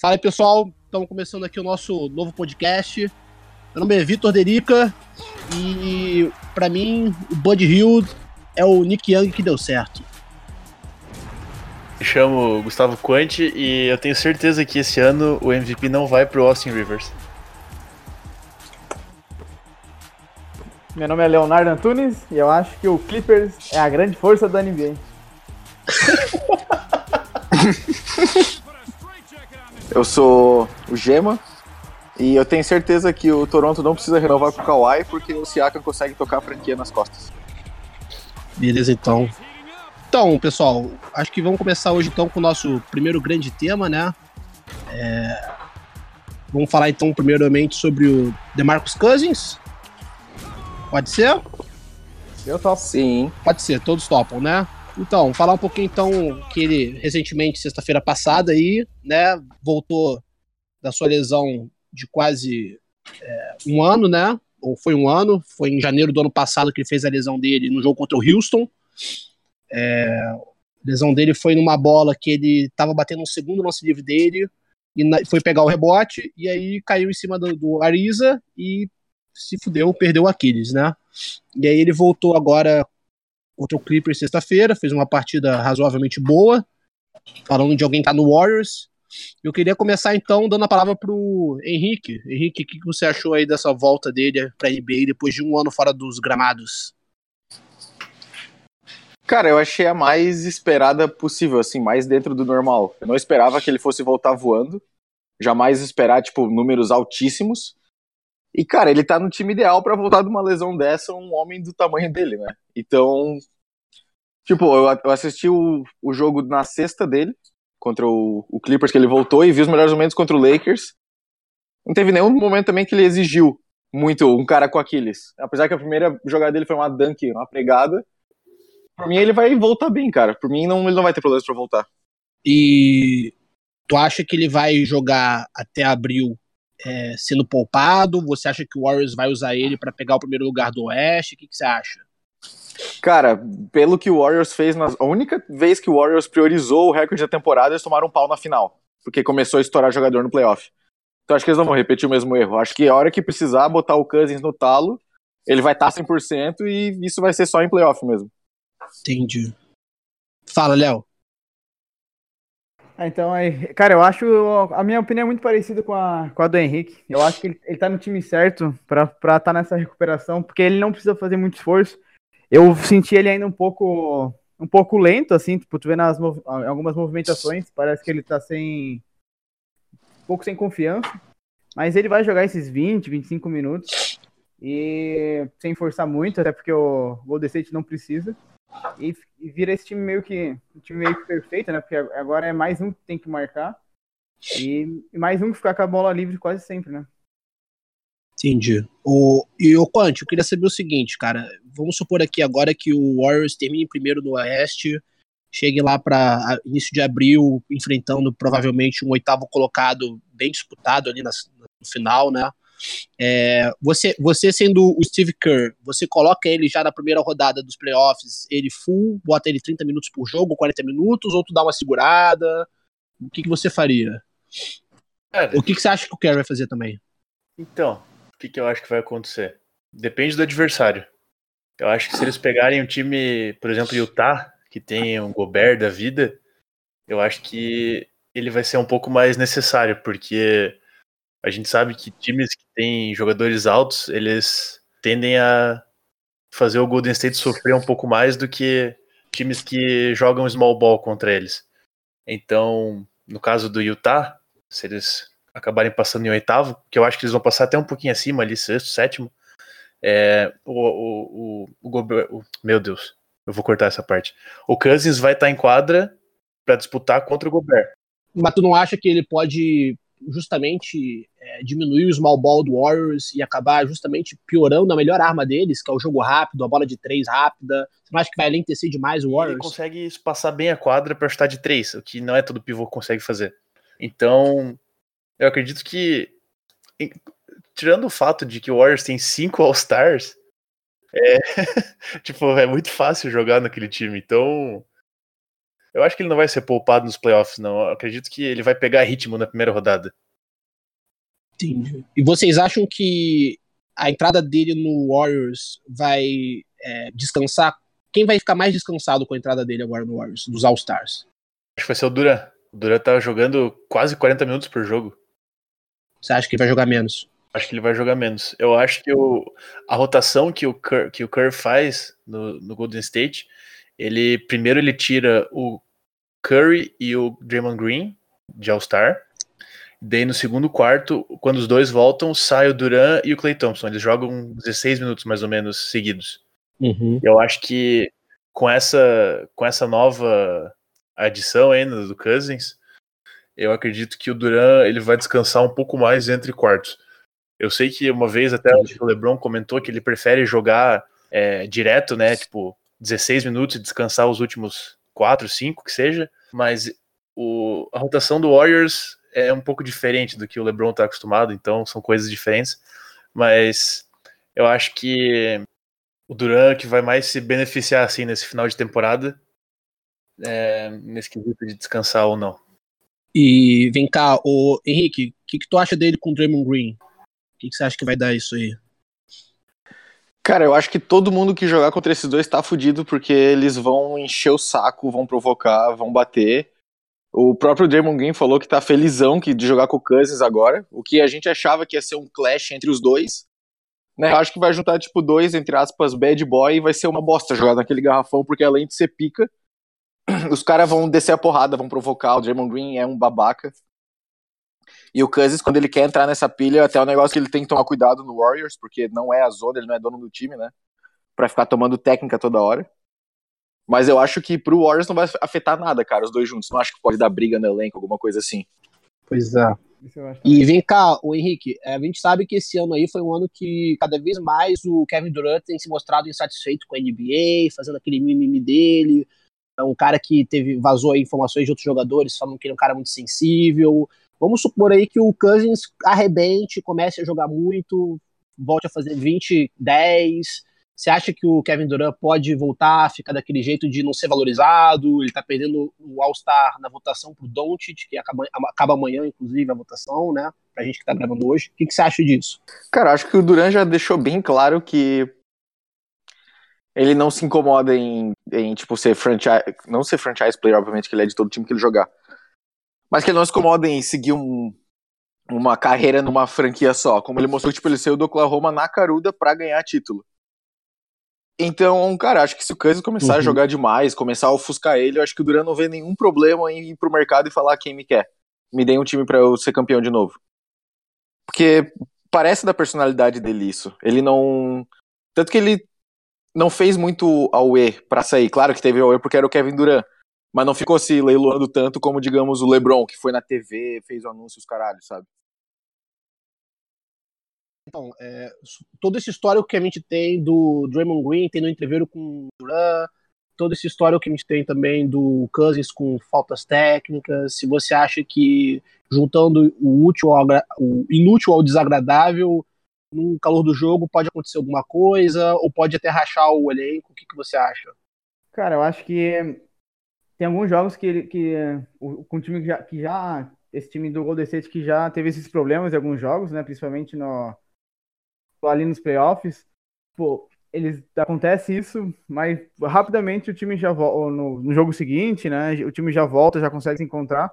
Fala aí, pessoal. Estamos começando aqui o nosso novo podcast. Meu nome é Vitor Derica e, para mim, o Bud Hill é o Nick Young que deu certo. Me chamo Gustavo Quanti e eu tenho certeza que esse ano o MVP não vai pro Austin Rivers. Meu nome é Leonardo Antunes e eu acho que o Clippers é a grande força da NBA. eu sou o Gema e eu tenho certeza que o Toronto não precisa renovar com o Kawhi porque o Siakam consegue tocar a franquia nas costas. Beleza, então. Então, pessoal, acho que vamos começar hoje então com o nosso primeiro grande tema, né? É... Vamos falar então primeiramente sobre o DeMarcus Cousins. Pode ser? Eu topo. Sim. Pode ser, todos topam, né? Então, falar um pouquinho então que ele recentemente, sexta-feira passada aí, né, voltou da sua lesão de quase é, um ano, né? Ou foi um ano, foi em janeiro do ano passado que ele fez a lesão dele no jogo contra o Houston. É, a lesão dele foi numa bola que ele estava batendo no segundo lance livre dele e na, foi pegar o rebote e aí caiu em cima do, do Ariza e se fudeu, perdeu o Aquiles, né? E aí ele voltou agora contra o Clippers sexta-feira, fez uma partida razoavelmente boa, falando de alguém que tá no Warriors. Eu queria começar então dando a palavra pro Henrique. Henrique, o que você achou aí dessa volta dele pra NBA depois de um ano fora dos gramados? Cara, eu achei a mais esperada possível, assim, mais dentro do normal. Eu não esperava que ele fosse voltar voando, jamais esperar, tipo, números altíssimos. E, cara, ele tá no time ideal para voltar de uma lesão dessa, um homem do tamanho dele, né? Então, tipo, eu, assisti o, o jogo na sexta dele, contra o, o Clippers, que ele voltou, e vi os melhores momentos contra o Lakers. Não teve nenhum momento também que ele exigiu muito um cara com Aquiles. Apesar que a primeira jogada dele foi uma dunk, uma pregada. Por mim, ele vai voltar bem, cara. Por mim, não, ele não vai ter problemas pra voltar. E tu acha que ele vai jogar até abril é, sendo poupado? Você acha que o Warriors vai usar ele para pegar o primeiro lugar do Oeste? O que, que você acha? Cara, pelo que o Warriors fez, nas... a única vez que o Warriors priorizou o recorde da temporada, eles tomaram um pau na final, porque começou a estourar jogador no playoff. Então acho que eles não vão repetir o mesmo erro. Acho que a hora que precisar botar o Cousins no talo, ele vai estar 100% e isso vai ser só em playoff mesmo. Entendi. Fala, Léo. Ah, então, cara, eu acho. A minha opinião é muito parecida com a, com a do Henrique. Eu acho que ele, ele tá no time certo pra estar tá nessa recuperação, porque ele não precisa fazer muito esforço. Eu senti ele ainda um pouco um pouco lento, assim, tipo, tu vê nas algumas movimentações, parece que ele tá sem. um pouco sem confiança. Mas ele vai jogar esses 20, 25 minutos. E sem forçar muito, até porque o Golden State não precisa. E, e, vira esse time meio que um time meio que perfeito, né? Porque agora é mais um que tem que marcar e, e mais um que ficar com a bola livre quase sempre, né? Entendi. O, e o Quant, eu queria saber o seguinte, cara. Vamos supor aqui agora que o Warriors termine primeiro no Oeste, chegue lá para início de abril, enfrentando provavelmente um oitavo colocado bem disputado ali no final, né? É, você, você sendo o Steve Kerr, você coloca ele já na primeira rodada dos playoffs, ele full, bota ele 30 minutos por jogo, 40 minutos, ou tu dá uma segurada? O que, que você faria? Cara, o que, que você acha que o Kerr vai fazer também? Então, o que, que eu acho que vai acontecer? Depende do adversário. Eu acho que se eles pegarem um time, por exemplo, Utah, que tem um Gobert da vida, eu acho que ele vai ser um pouco mais necessário, porque a gente sabe que times que têm jogadores altos, eles tendem a fazer o Golden State sofrer um pouco mais do que times que jogam small ball contra eles. Então, no caso do Utah, se eles acabarem passando em oitavo, que eu acho que eles vão passar até um pouquinho acima ali, sexto, sétimo, é, o, o, o, o, meu Deus, eu vou cortar essa parte. O Cousins vai estar em quadra para disputar contra o Gobert. Mas tu não acha que ele pode justamente é, diminuir o small ball do Warriors e acabar justamente piorando a melhor arma deles, que é o jogo rápido, a bola de três rápida. Você não acha que vai lentecer demais o Warriors? Ele consegue passar bem a quadra para chutar de três, o que não é todo pivô que consegue fazer. Então, eu acredito que, tirando o fato de que o Warriors tem cinco All-Stars, é, tipo, é muito fácil jogar naquele time. Então, Eu acho que ele não vai ser poupado nos playoffs, não. Eu acredito que ele vai pegar ritmo na primeira rodada. Entendi. E vocês acham que a entrada dele no Warriors vai é, descansar? Quem vai ficar mais descansado com a entrada dele agora no Warriors, dos All-Stars? Acho que vai ser o Duran. O Duran tá jogando quase 40 minutos por jogo. Você acha que ele vai jogar menos? Acho que ele vai jogar menos. Eu acho que o, a rotação que o Kerr, que o Kerr faz no, no Golden State, ele primeiro ele tira o Curry e o Draymond Green de All-Star. Daí no segundo quarto, quando os dois voltam, sai o Duran e o Clay Thompson. Eles jogam 16 minutos mais ou menos seguidos. Uhum. Eu acho que com essa, com essa nova adição ainda do Cousins, eu acredito que o Duran ele vai descansar um pouco mais entre quartos. Eu sei que uma vez até o LeBron comentou que ele prefere jogar é, direto, né? Tipo, 16 minutos e descansar os últimos 4, 5, que seja. Mas o, a rotação do Warriors é um pouco diferente do que o LeBron está acostumado, então são coisas diferentes. Mas eu acho que o Duran que vai mais se beneficiar assim nesse final de temporada, é, nesse quesito de descansar ou não. E vem cá, o Henrique, o que, que tu acha dele com o Draymond Green? O que, que você acha que vai dar isso aí? Cara, eu acho que todo mundo que jogar contra esses dois tá fudido, porque eles vão encher o saco, vão provocar, vão bater. O próprio Draymond Green falou que tá felizão que, de jogar com o Cousins agora, o que a gente achava que ia ser um clash entre os dois. Né? Eu acho que vai juntar, tipo, dois, entre aspas, bad boy e vai ser uma bosta jogar naquele garrafão, porque além de ser pica, os caras vão descer a porrada, vão provocar. O Draymond Green é um babaca. E o Cousins, quando ele quer entrar nessa pilha, até o negócio que ele tem que tomar cuidado no Warriors, porque não é a zona, ele não é dono do time, né? Pra ficar tomando técnica toda hora. Mas eu acho que pro Warriors não vai afetar nada, cara, os dois juntos. Não acho que pode dar briga no elenco, alguma coisa assim. Pois é. E vem cá, o Henrique, a gente sabe que esse ano aí foi um ano que cada vez mais o Kevin Durant tem se mostrado insatisfeito com a NBA, fazendo aquele mimimi dele. É um cara que teve vazou aí informações de outros jogadores falando que ele é um cara muito sensível. Vamos supor aí que o Cousins arrebente, comece a jogar muito, volte a fazer 20, 10. Você acha que o Kevin Durant pode voltar a ficar daquele jeito de não ser valorizado? Ele tá perdendo o All-Star na votação pro Doncic, que acaba, acaba amanhã, inclusive, a votação, né? Pra gente que tá gravando hoje. O que, que você acha disso? Cara, acho que o Durant já deixou bem claro que ele não se incomoda em, em tipo, ser franchise. Não ser franchise player, obviamente, que ele é de todo time que ele jogar. Mas que ele não se incomoda em seguir um, uma carreira numa franquia só. Como ele mostrou, tipo, ele saiu do Oklahoma na caruda pra ganhar título. Então, cara, acho que se o Cousins começar uhum. a jogar demais, começar a ofuscar ele, eu acho que o Duran não vê nenhum problema em ir pro mercado e falar quem me quer. Me dê um time para eu ser campeão de novo. Porque parece da personalidade dele isso. Ele não. Tanto que ele não fez muito E para sair. Claro que teve E porque era o Kevin Durant. Mas não ficou se leiloando tanto como, digamos, o LeBron, que foi na TV, fez anúncios caralho, sabe? Então, é, todo esse histórico que a gente tem do Draymond Green tendo entreveiro com o Duran, todo esse histórico que a gente tem também do Cousins com faltas técnicas, se você acha que juntando o útil ao, o inútil ao desagradável no calor do jogo pode acontecer alguma coisa ou pode até rachar o elenco, o que, que você acha? Cara, eu acho que tem alguns jogos que, que com o time que já, que já esse time do Golden State que já teve esses problemas em alguns jogos, né, principalmente no ali nos playoffs, pô, eles acontece isso, mas rapidamente o time já volta no, no, jogo seguinte, né? O time já volta, já consegue se encontrar.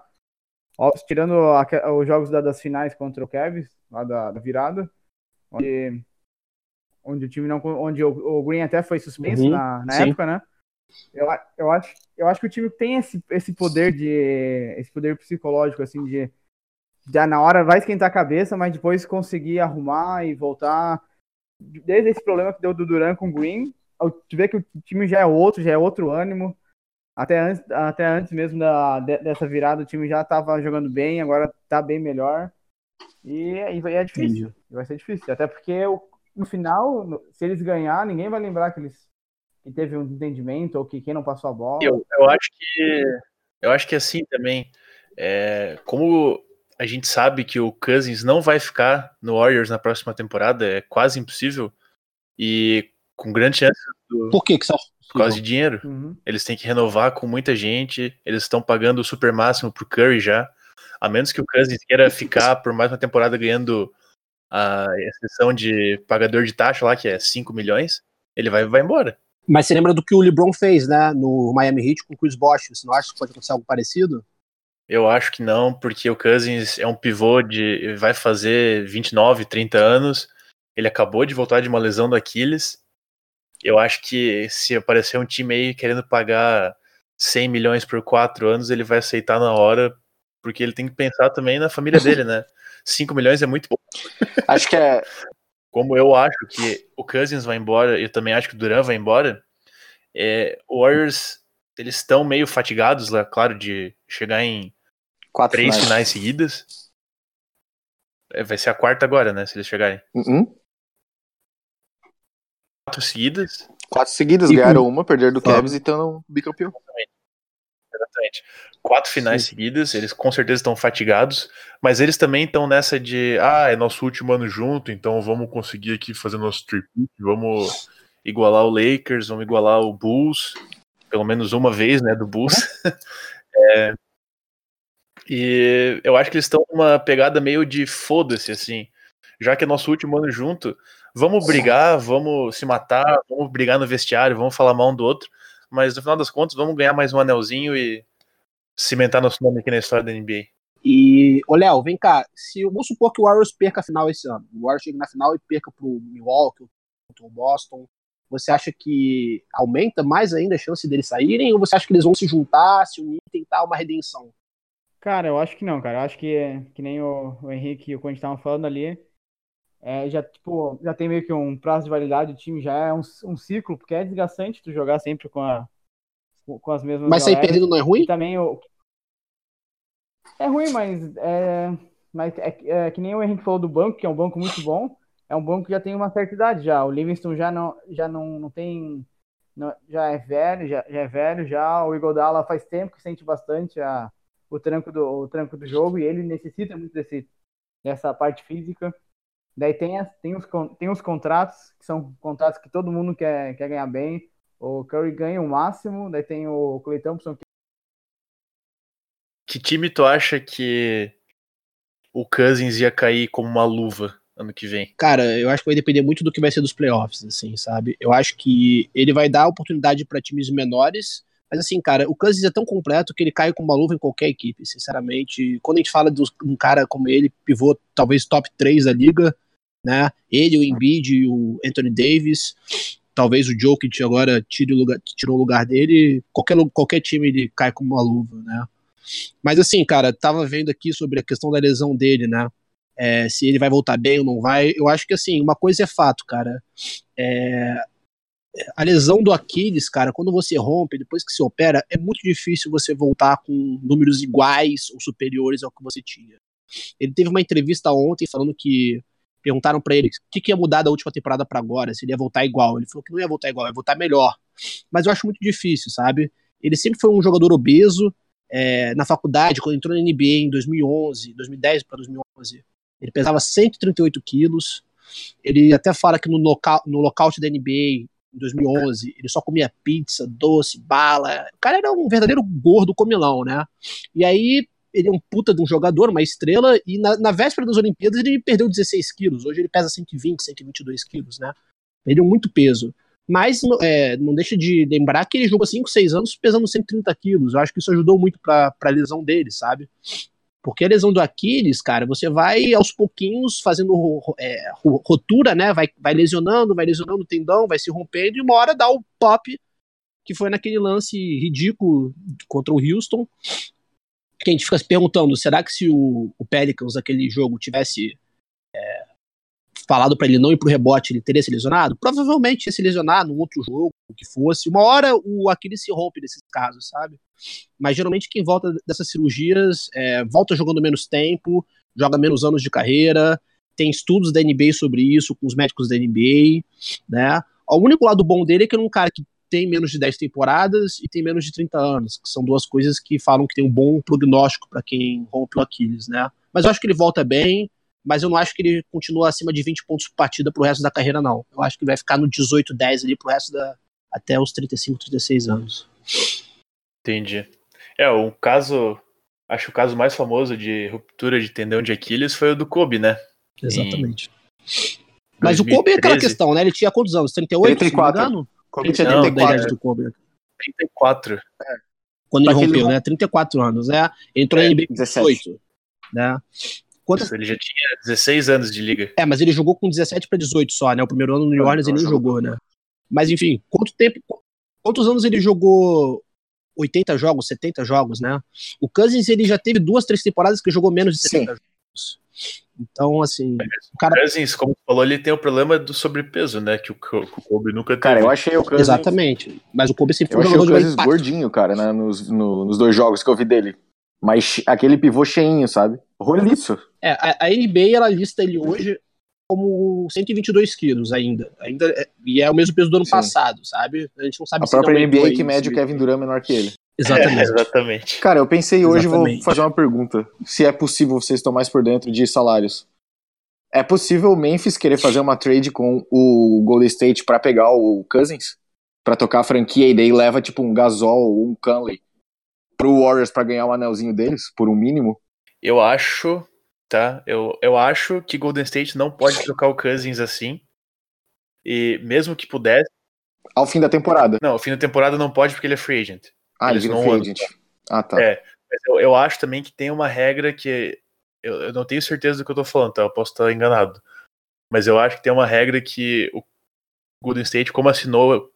Ó, tirando a, os jogos da, das finais contra o Cavs, lá da, da, virada, onde, onde o time não, onde o, o Green até foi suspenso uhum, na, na época, né? Eu, eu, acho, eu acho que o time tem esse, esse poder de esse poder psicológico assim de já na hora vai esquentar a cabeça, mas depois conseguir arrumar e voltar. Desde esse problema que deu do Duran com o Green, tu vê que o time já é outro, já é outro ânimo. Até antes, até antes mesmo da, dessa virada, o time já estava jogando bem, agora está bem melhor. E, e é difícil, Entendi. vai ser difícil. Até porque no final, se eles ganhar, ninguém vai lembrar que eles que teve um entendimento ou que quem não passou a bola. Eu, eu acho que eu acho que é assim também. É, como a gente sabe que o Cousins não vai ficar no Warriors na próxima temporada, é quase impossível. E com grande chance. Do... Por que, que você Por causa de dinheiro. Uhum. Eles têm que renovar com muita gente. Eles estão pagando o super máximo pro Curry já. A menos que o Cousins queira ficar por mais uma temporada ganhando a exceção de pagador de taxa lá, que é 5 milhões, ele vai, vai embora. Mas você lembra do que o LeBron fez, né, no Miami Heat com o Chris Bosh? Você não acha que pode acontecer algo parecido? Eu acho que não, porque o Cousins é um pivô de. vai fazer 29, 30 anos. Ele acabou de voltar de uma lesão do Aquiles. Eu acho que se aparecer um time aí querendo pagar 100 milhões por 4 anos, ele vai aceitar na hora, porque ele tem que pensar também na família dele, né? 5 milhões é muito pouco. Acho que é. Como eu acho que o Cousins vai embora, eu também acho que o Duran vai embora, é, o Warriors, eles estão meio fatigados lá, claro, de chegar em Quatro três finais. finais seguidas. É, vai ser a quarta agora, né? Se eles chegarem. Uhum. Quatro seguidas. Quatro seguidas, E com- ganharam uma, perderam do. Cavs e estão bicampeão. Exatamente. Quatro finais seguidas, eles com certeza estão fatigados, mas eles também estão nessa de, ah, é nosso último ano junto, então vamos conseguir aqui fazer nosso trip, vamos igualar o Lakers, vamos igualar o Bulls, pelo menos uma vez, né, do Bulls. É, e eu acho que eles estão numa pegada meio de foda-se, assim, já que é nosso último ano junto, vamos brigar, vamos se matar, vamos brigar no vestiário, vamos falar mal um do outro, mas no final das contas, vamos ganhar mais um anelzinho e cimentar nosso nome aqui na história da NBA. E, ô Léo, vem cá, se vamos supor que o Warriors perca a final esse ano, o Warriors chega na final e perca pro Milwaukee, contra o Boston, você acha que aumenta mais ainda a chance deles saírem ou você acha que eles vão se juntar, se unir e tentar uma redenção? Cara, eu acho que não, cara. Eu acho que, que nem o, o Henrique e o Conde estavam falando ali. É, já, tipo, já tem meio que um prazo de validade, o time já é um, um ciclo, porque é desgastante tu jogar sempre com, a, com as mesmas Mas sair perdendo não é ruim? E também o. É ruim, mas é, mas é, que- é que nem o Henrique falou do banco, que é um banco muito bom. É um banco que já tem uma certa idade já. O Livingston já não, já não, não tem. não- já é velho, já, já é velho, já. O Igodala faz tempo que sente bastante a, o, tranco do, o tranco do jogo e ele necessita muito desse, dessa parte física. Daí tem, tem, os, tem os contratos, que são contratos que todo mundo quer, quer ganhar bem. O Curry ganha o máximo, daí tem o Clay Thompson, que Que time tu acha que o Cousins ia cair como uma luva ano que vem? Cara, eu acho que vai depender muito do que vai ser dos playoffs, assim, sabe? Eu acho que ele vai dar oportunidade para times menores, mas assim, cara, o Cousins é tão completo que ele cai com uma luva em qualquer equipe, sinceramente. Quando a gente fala de um cara como ele, pivô talvez top 3 da liga, né? Ele, o Embiid e o Anthony Davis, talvez o Jokic agora tire o lugar, tirou o lugar dele, qualquer, qualquer time ele cai com uma luva, né? Mas assim, cara, tava vendo aqui sobre a questão da lesão dele, né? é, se ele vai voltar bem ou não vai. Eu acho que assim, uma coisa é fato, cara. É, a lesão do Aquiles, cara, quando você rompe, depois que se opera, é muito difícil você voltar com números iguais ou superiores ao que você tinha. Ele teve uma entrevista ontem falando que perguntaram para ele o que, que ia mudar da última temporada para agora, se ele ia voltar igual. Ele falou que não ia voltar igual, ia voltar melhor. Mas eu acho muito difícil, sabe? Ele sempre foi um jogador obeso. é, na faculdade, quando entrou na NBA em 2011, 2010 para 2011, ele pesava 138 quilos. Ele até fala que no, local, no da NBA em 2011 ele só comia pizza, doce, bala. O cara era um verdadeiro gordo comilão, né? E aí ele é um puta de um jogador, uma estrela, e na, na véspera das Olimpíadas ele perdeu 16 quilos. Hoje ele pesa 120, 122 quilos, né? Perdeu muito peso. Mas é, não deixa de lembrar que ele jogou 5, 6 anos pesando 130 quilos. Eu acho que isso ajudou muito pra, pra lesão dele, sabe? Porque a lesão do Aquiles, cara, você vai aos pouquinhos fazendo é, rotura, né? Vai, vai lesionando, vai lesionando o tendão, vai se rompendo, e uma hora dá o pop, que foi naquele lance ridículo contra o Houston. Que a gente fica se perguntando: será que se o, o Pelicans, aquele jogo, tivesse é, falado para ele não ir pro rebote, ele teria se lesionado? Provavelmente ia se lesionar num outro jogo, o que fosse. Uma hora o Aquiles se rompe nesses casos, sabe? Mas geralmente quem volta dessas cirurgias é, volta jogando menos tempo, joga menos anos de carreira. Tem estudos da NBA sobre isso, com os médicos da NBA, né? O único lado bom dele é que ele é um cara que tem menos de 10 temporadas e tem menos de 30 anos, que são duas coisas que falam que tem um bom prognóstico para quem rompe o Aquiles, né? Mas eu acho que ele volta bem, mas eu não acho que ele continua acima de 20 pontos por partida pro resto da carreira, não. Eu acho que ele vai ficar no 18, 10 ali pro resto da, até os 35, 36 anos. Entendi. É, um caso, acho que o caso mais famoso de ruptura de tendão de Aquiles foi o do Kobe, né? Exatamente. Mas o Kobe é aquela 2013. questão, né? Ele tinha quantos anos? 38, 34. se não me engano? Não, 34. da idade do Kobe. 34. Quando ele ele rompeu, não- né? 34 anos, né? Ele entrou É, na NBA com 17. 18, né? Quantas... Ele já tinha 16 anos de liga. É, mas ele jogou com 17 para 18 só, né? O primeiro ano no New Ah, Orleans ele nem jogou, né? Mas enfim, quanto tempo, quantos anos ele jogou 80 jogos, 70 jogos, né? O Cousins ele já teve duas, três temporadas que jogou menos de Sim. 70 jogos. Então, assim, o cara Cousins, como tu falou, ele tem o problema do sobrepeso, né? Que o, que o Kobe nunca teve. Cara, eu achei o Cousins. exatamente. Mas o Kobe sempre Eu foi um achei o Cousins gordinho, cara, né, nos, no- nos dois jogos que eu vi dele. Mas aquele pivô cheinho, sabe? Roliço. É, a, a NBA ela lista ele hoje como 122 quilos ainda. ainda é- e é o mesmo peso do ano Sim. passado, sabe? A gente não sabe A se própria NBA que mede o Kevin Durant menor que ele. Exatamente. É, exatamente. Cara, eu pensei hoje, vou Exatamente. fazer uma pergunta. Se é possível, vocês estão mais por dentro de salários. É possível o Memphis querer fazer uma trade com o Golden State pra pegar o Cousins? Pra tocar a franquia e daí leva tipo um Gasol ou um Conley pro Warriors pra ganhar o anelzinho deles, por um mínimo? Eu acho, tá? Eu, eu acho que Golden State não pode trocar o Cousins assim. E mesmo que pudesse. Ao fim da temporada. Não, o fim da temporada não pode porque ele é free agent. Ah, ele Eles não free agent. Ah, tá. É. Mas eu, eu acho também que tem uma regra que. Eu, eu não tenho certeza do que eu tô falando, tá? Eu posso estar enganado. Mas eu acho que tem uma regra que o Golden State, como assinou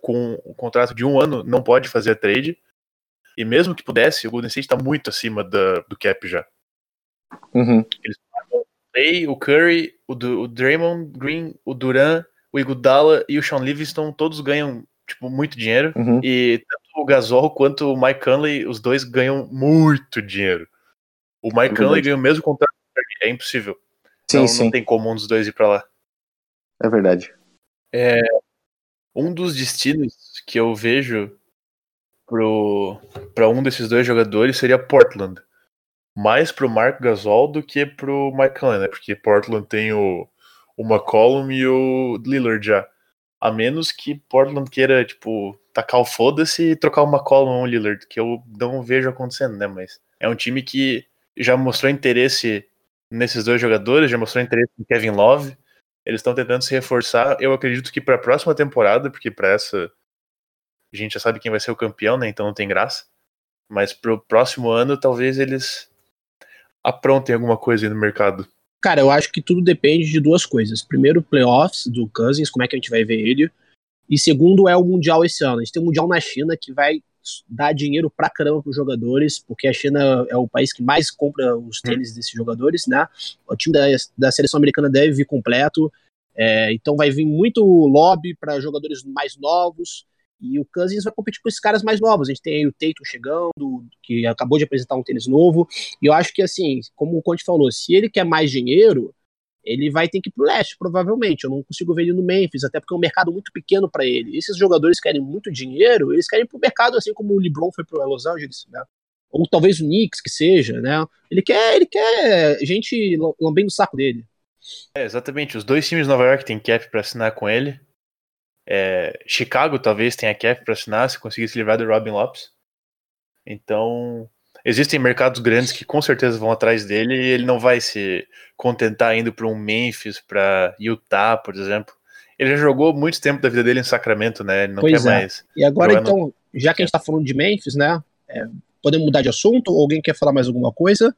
com um contrato de um ano, não pode fazer a trade. E mesmo que pudesse, o Golden State tá muito acima da- do cap já. Uhum. Clay, o Curry, o, Du- o Draymond Green, o Duran, o Iguodala e o Sean Livingston, todos ganham tipo, muito dinheiro. Uhum. E o Gasol quanto o Mike Conley, os dois ganham muito dinheiro. O Mike É Conley ganha o mesmo contrato é impossível. Sim, não, sim. não tem como um dos dois ir pra lá. É verdade. Um dos destinos que eu vejo para um desses dois jogadores seria Portland. Mais pro Mark Gasol do que pro Mike Conley, né? Porque Portland tem o, o McCollum e o Lillard já. A menos que Portland queira, tipo, tacar o foda-se e trocar o McCollum ou o Lillard, que eu não vejo acontecendo, né? Mas é um time que já mostrou interesse nesses dois jogadores, já mostrou interesse em Kevin Love. Eles estão tentando se reforçar. Eu acredito que para a próxima temporada, porque para essa a gente já sabe quem vai ser o campeão, né? Então não tem graça. Mas pro próximo ano, talvez eles aprontem alguma coisa aí no mercado. Cara, eu acho que tudo depende de duas coisas. Primeiro, playoffs do Cousins, como é que a gente vai ver ele. E segundo, é o Mundial esse ano. A gente tem um Mundial na China que vai dar dinheiro pra caramba pros jogadores, porque a China é o país que mais compra os tênis desses jogadores, né? O time da, da seleção americana deve vir completo. é, então vai vir muito lobby para jogadores mais novos. E o Cousins vai competir com esses caras mais novos. A gente tem o Tatum chegando, que acabou de apresentar um tênis novo. E eu acho que, assim, como o Conte falou, se ele quer mais dinheiro, ele vai ter que ir pro leste, provavelmente. Eu não consigo ver ele no Memphis, até porque é um mercado muito pequeno para ele. Esses jogadores querem muito dinheiro, eles querem ir pro mercado, assim como o LeBron foi pro Los Angeles, né? Ou talvez o Knicks, que seja, né? Ele quer, ele quer gente lambendo o saco dele. É, exatamente. Os dois times de Nova York têm cap para assinar com ele. É, Chicago talvez tenha cap para assinar se conseguir se livrar do Robin Lopes. Então, existem mercados grandes que com certeza vão atrás dele e ele não vai se contentar indo para um Memphis, para Utah, por exemplo. Ele já jogou muito tempo da vida dele em Sacramento, né? Ele não Pois quer é. mais. E agora, no- então, já que a gente tá falando de Memphis, né? é, podemos mudar de assunto? Ou alguém quer falar mais alguma coisa?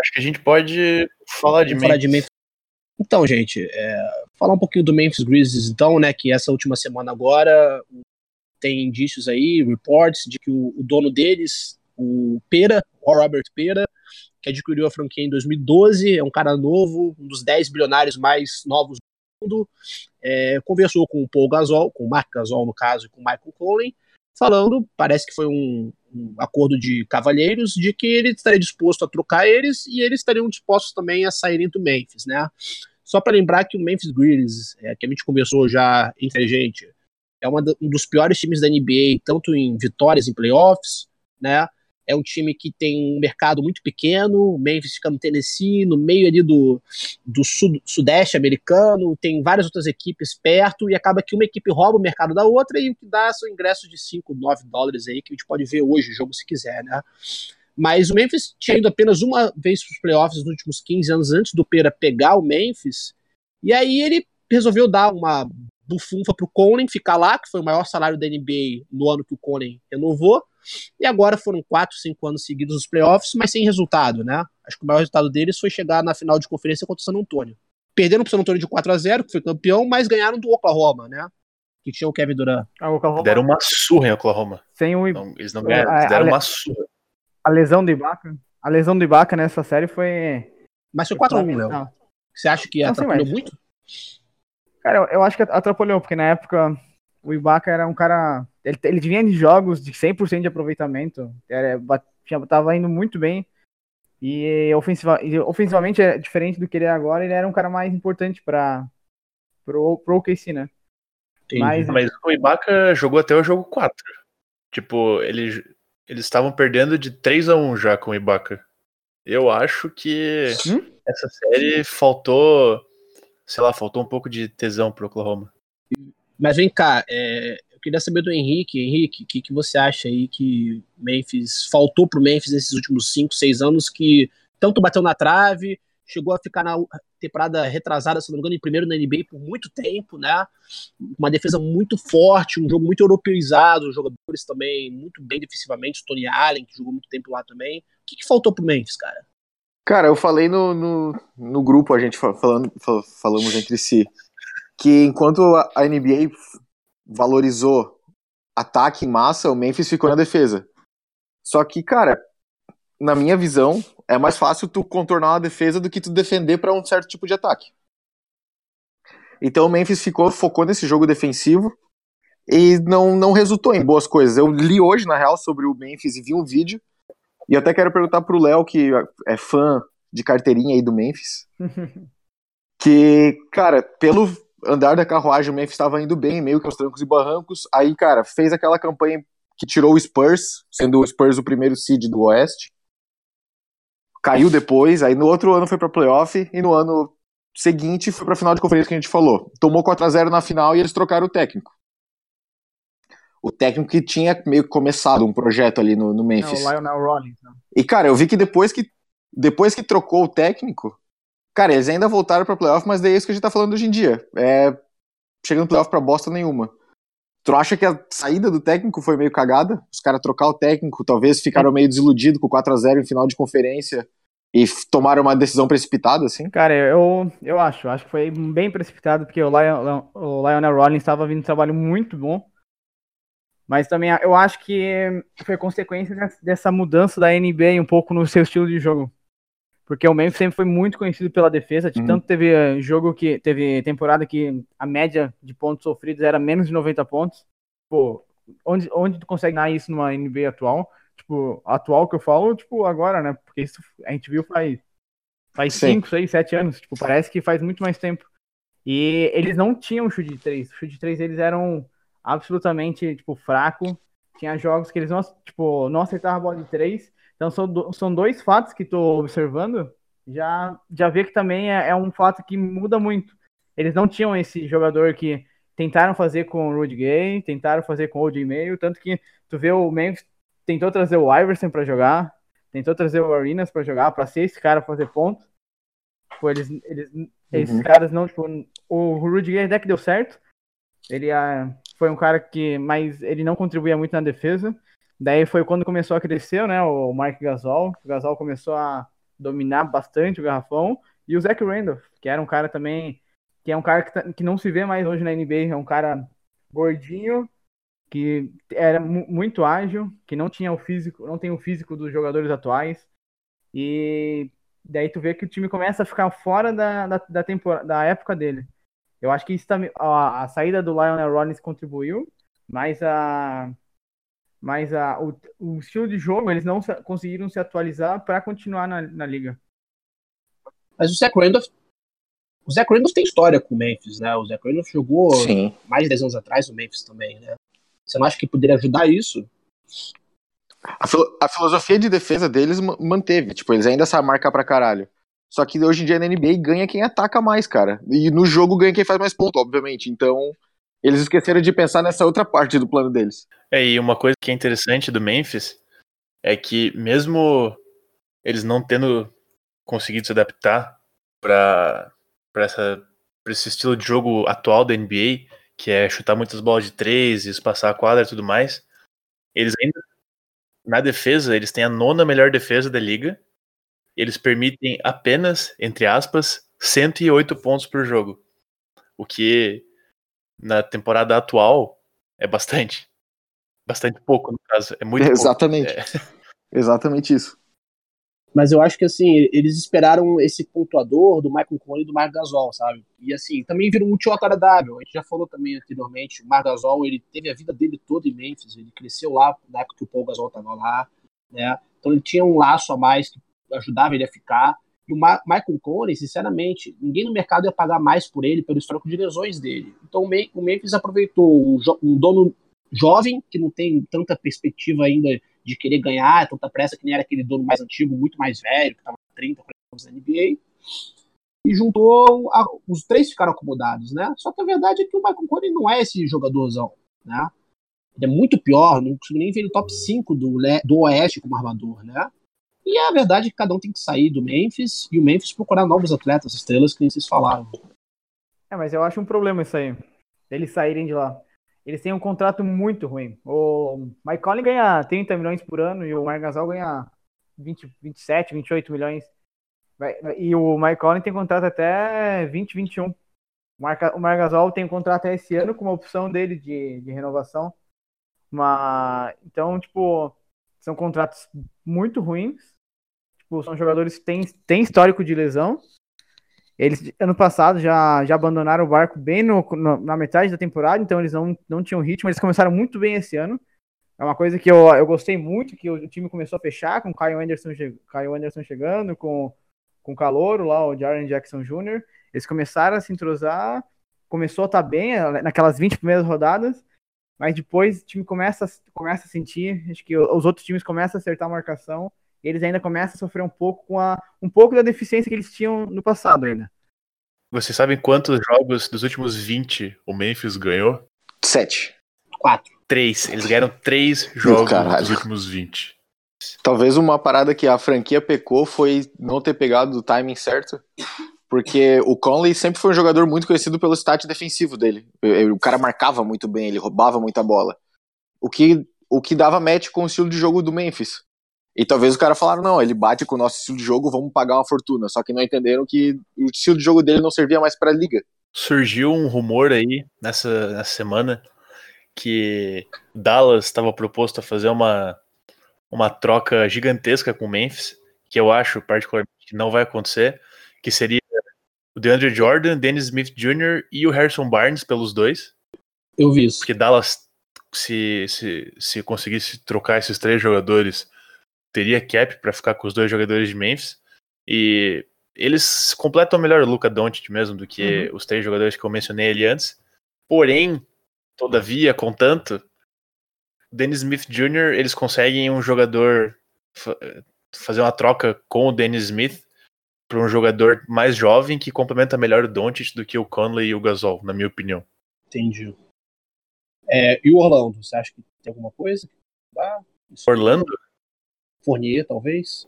Acho que a gente pode falar de Vamos falar Memphis. de Memphis. Então, gente, é, falar um pouquinho do Memphis Grizzlies, então, né? Que essa última semana agora tem indícios aí, reports, de que o, o dono deles, o Pera, o Robert Pera, que adquiriu a franquia em 2012, é um cara novo, um dos 10 bilionários mais novos do mundo, é, conversou com o Paul Gasol, com o Mark Gasol, no caso, e com o Michael Conley, falando, parece que foi um, um acordo de cavalheiros, de que ele estaria disposto a trocar eles e eles estariam dispostos também a saírem do Memphis, né? Só para lembrar que o Memphis Grizzlies, é, que a gente conversou já entre a gente, é uma um dos piores times da NBA, tanto em vitórias em playoffs, né? é um time que tem um mercado muito pequeno, o Memphis fica no Tennessee, no meio ali do, do sud, sudeste americano, tem várias outras equipes perto, e acaba que uma equipe rouba o mercado da outra, e o que dá são ingressos de 5, 9 dólares aí, que a gente pode ver hoje o jogo se quiser, né? Mas o Memphis tinha ido apenas uma vez para os playoffs nos últimos 15 anos antes do Pera pegar o Memphis, e aí ele resolveu dar uma bufunfa pro Conen ficar lá, que foi o maior salário da NBA no ano que o Conen renovou. E agora foram 4, 5 anos seguidos nos playoffs, mas sem resultado, né? Acho que o maior resultado deles foi chegar na final de conferência contra o San Antonio. Perderam pro San Antonio de 4 a 0 que foi campeão, mas ganharam do Oklahoma, né? Que tinha o Kevin Durant. Ah, o Oklahoma, Deram uma surra em Oklahoma. sem o, Não, eles não ganharam, A- eles deram uma surra. A lesão do Ibaka. A lesão do Ibaka nessa série foi. Mas foi 4 a 1 Léo. Você acha que Não, sim, atrapalhou mas- muito? Cara, eu, eu acho que atrapalhou, porque na época o Ibaka era um cara. Ele, ele vinha de jogos de 100% de aproveitamento. Era, tinha- tava indo muito bem. E, ofensiva, e ofensivamente é diferente do que ele é agora. Ele era um cara mais importante para pro, pro OKC, né? Mas- Mas o Ibaka jogou até o jogo 4. Tipo, ele, eles estavam perdendo de 3 a 1 já com o Ibaka. Eu acho que Hum? essa série faltou, sei lá, faltou um pouco de tesão pro Oklahoma. Mas vem cá, é, eu queria saber do Henrique. Henrique, o que, que você acha aí que Memphis faltou pro Memphis nesses últimos 5, 6 anos que tanto bateu na trave, chegou a ficar na temporada retrasada, se não me engano, em primeiro na NBA por muito tempo, né? Uma defesa muito forte, um jogo muito europeizado, jogadores também muito bem defensivamente, o Tony Allen, que jogou muito tempo lá também. O que, que faltou pro Memphis, cara? Cara, eu falei no, no, no grupo, a gente fa- falando, fa- falamos entre si, que enquanto a NBA valorizou ataque em massa, o Memphis ficou na defesa. Só que, cara, na minha visão, é mais fácil tu contornar uma defesa do que tu defender para um certo tipo de ataque. Então o Memphis ficou, focou nesse jogo defensivo e não, não resultou em boas coisas. Eu li hoje, na real, sobre o Memphis e vi um vídeo. E até quero perguntar pro Léo, que é fã de carteirinha aí do Memphis, que, cara, pelo andar da carruagem, o Memphis estava indo bem, meio que aos trancos e barrancos. Aí, cara, fez aquela campanha que tirou o Spurs, sendo o Spurs o primeiro seed do Oeste. Caiu depois, aí no outro ano foi pra playoff, e no ano seguinte foi pra final de conferência que a gente falou. Tomou 4x0 na final e eles trocaram o técnico. O técnico que tinha meio que começado um projeto ali no, no É, Memphis. o Lionel Rollins. né? E, cara, eu vi que depois que depois que trocou o técnico, cara, eles ainda voltaram pra playoff, mas daí é isso que a gente tá falando hoje em dia. É chegando no playoff pra bosta nenhuma. Tu acha que a saída do técnico foi meio cagada? Os caras trocar o técnico, talvez ficaram meio desiludidos com 4 a 0 em final de conferência e tomaram uma decisão precipitada, assim? Cara, eu, eu acho. Acho que foi bem precipitado, porque o, Lion, o Lionel Rollins estava vindo um trabalho muito bom. Mas também eu acho que foi consequência des- dessa mudança da NBA um pouco no seu estilo de jogo. Porque o Memphis sempre foi muito conhecido pela defesa. Uhum. Tanto teve eh, jogo que. Teve temporada que a média de pontos sofridos era menos de 90 pontos. Pô, onde, onde tu consegue ganhar isso numa NBA atual? Tipo, atual que eu falo, tipo, agora, né? Porque isso a gente viu faz faz Sim. 5, 6, 7 anos. Tipo, parece que faz muito mais tempo. E eles não tinham chute de 3. O chute de 3 eles eram absolutamente, tipo, fraco. Tinha jogos que eles não, tipo, não acertavam a bola de 3. Então são, do- são dois fatos que estou observando. Já, já vê que também é, é um fato que muda muito. Eles não tinham esse jogador que tentaram fazer com o Rudy Gay, tentaram fazer com o OJ Mayo, tanto que tu vê o Memphis tentou trazer o Iverson para jogar, tentou trazer o Arenas para jogar, para ser esse cara fazer pontos. Tipo, eles, eles, esses Uhum. caras não, tipo, o Rudy Gay até que deu certo. Ele ah, foi um cara que, mas ele não contribuía muito na defesa. Daí foi quando começou a crescer, né? O Mark Gasol. O Gasol começou a dominar bastante o garrafão. E o Zach Randolph, que era um cara também. Que é um cara que, tá- que não se vê mais hoje na NBA. É um cara gordinho, que era mu- muito ágil, que não tinha o físico, não tem o físico dos jogadores atuais. E daí tu vê que o time começa a ficar fora da, da, da, tempora- da época dele. Eu acho que isso também, a, a saída do Lionel Rollins contribuiu, mas a mas a, o, o estilo de jogo eles não se- conseguiram se atualizar para continuar na, na liga. Mas o Zach Randolph. O Zach Randolph tem história com o Memphis, né? O Zach Randolph jogou mais de 10 anos atrás no Memphis também, né? Você não acha que poderia ajudar isso? A, filo- a filosofia de defesa deles ma- manteve. Tipo, eles ainda sabem marcar pra caralho. Só que hoje em dia na NBA ganha quem ataca mais, cara. E no jogo ganha quem faz mais ponto, obviamente. Então, eles esqueceram de pensar nessa outra parte do plano deles. É, e uma coisa que é interessante do Memphis é que mesmo eles não tendo conseguido se adaptar para essa pra esse estilo de jogo atual da NBA, que é chutar muitas bolas de três, espaçar a quadra e tudo mais, eles ainda na defesa, eles têm a nona melhor defesa da liga. Eles permitem apenas, entre aspas, 108 pontos por jogo. O que na temporada atual é bastante. Bastante pouco, no caso. É muito pouco. Exatamente. É. Exatamente isso. Mas eu acho que assim, eles esperaram esse pontuador do Michael Conley e do Marc Gasol, sabe? E assim, também viram muito agradável. A gente já falou também anteriormente, o Marc Gasol, ele teve a vida dele toda em Memphis, ele cresceu lá na época que o Paul Gasol estava lá, né? Então ele tinha um laço a mais que ajudava ele a ficar. E o Ma Michael Conley, sinceramente, ninguém no mercado ia pagar mais por ele pelo histórico de lesões dele. Então o, Me o Memphis aproveitou um, um dono jovem que não tem tanta perspectiva ainda de querer ganhar, tanta pressa que nem era aquele dono mais antigo, muito mais velho, que estava 30, 40 anos na NBA, e juntou, a, os três ficaram acomodados, né? Só que a verdade é que o Michael Conley não é esse jogadorzão, né? Ele é muito pior, não consigo nem ver ele top 5 do, do Oeste como armador, né? E a verdade é que cada um tem que sair do Memphis, e o Memphis procurar novos atletas, estrelas que nem vocês falaram. É, mas eu acho um problema isso aí, eles saírem de lá. Eles têm um contrato muito ruim. O Mike Conley ganha 30 milhões por ano e o Marc Gasol ganha 20, 27, 28 milhões. E o Mike Conley tem contrato até 2021. O Marc, o Marc Gasol tem contrato até esse ano com uma opção dele de, de renovação. Mas, então, tipo, são contratos muito ruins. Tipo, são jogadores que têm, têm histórico de lesão. Eles, ano passado, já, já abandonaram o barco bem no, no, na metade da temporada, então eles não, não tinham ritmo. Eles começaram muito bem esse ano. É uma coisa que eu, eu gostei muito, que o, time começou a fechar, com o Kyle Anderson, Kyle Anderson chegando, com, com o Calouro lá, o Jaren Jackson Jr. Eles começaram a se entrosar, começou a estar bem naquelas 20 primeiras rodadas, mas depois o time começa, começa a sentir, acho que os outros times começam a acertar a marcação, eles ainda começam a sofrer um pouco com a, um pouco da deficiência que eles tinham no passado ainda. Vocês sabem quantos jogos dos últimos 20 o Memphis ganhou? Sete. Quatro. Três. Eles ganharam três jogos dos últimos 20. Talvez uma parada que a franquia pecou foi não ter pegado o timing certo. Porque o Conley sempre foi um jogador muito conhecido pelo stat defensivo dele. O cara marcava muito bem, ele roubava muita bola. O que, o que dava match com o estilo de jogo do Memphis. E talvez os caras falaram, não, ele bate com o nosso estilo de jogo, vamos pagar uma fortuna. Só que não entenderam que o estilo de jogo dele não servia mais pra liga. Surgiu um rumor aí nessa, nessa semana que Dallas estava proposto a fazer uma, uma troca gigantesca com o Memphis, que eu acho particularmente que não vai acontecer, que seria o DeAndre Jordan, Dennis Smith Jr. e o Harrison Barnes pelos dois. Eu vi isso. Porque Dallas, se, se, se conseguisse trocar esses três jogadores, teria cap para ficar com os dois jogadores de Memphis. E eles completam melhor o Luca Doncic mesmo do que uhum. os três jogadores que eu mencionei ali antes. Porém, todavia, contanto, Dennis Smith Jr., eles conseguem um jogador fazer uma troca com o Dennis Smith para um jogador mais jovem que complementa melhor o Doncic do que o Conley e o Gasol, na minha opinião. Entendi. É, e o Orlando, você acha que tem alguma coisa? Ah, Orlando? Fournier, talvez.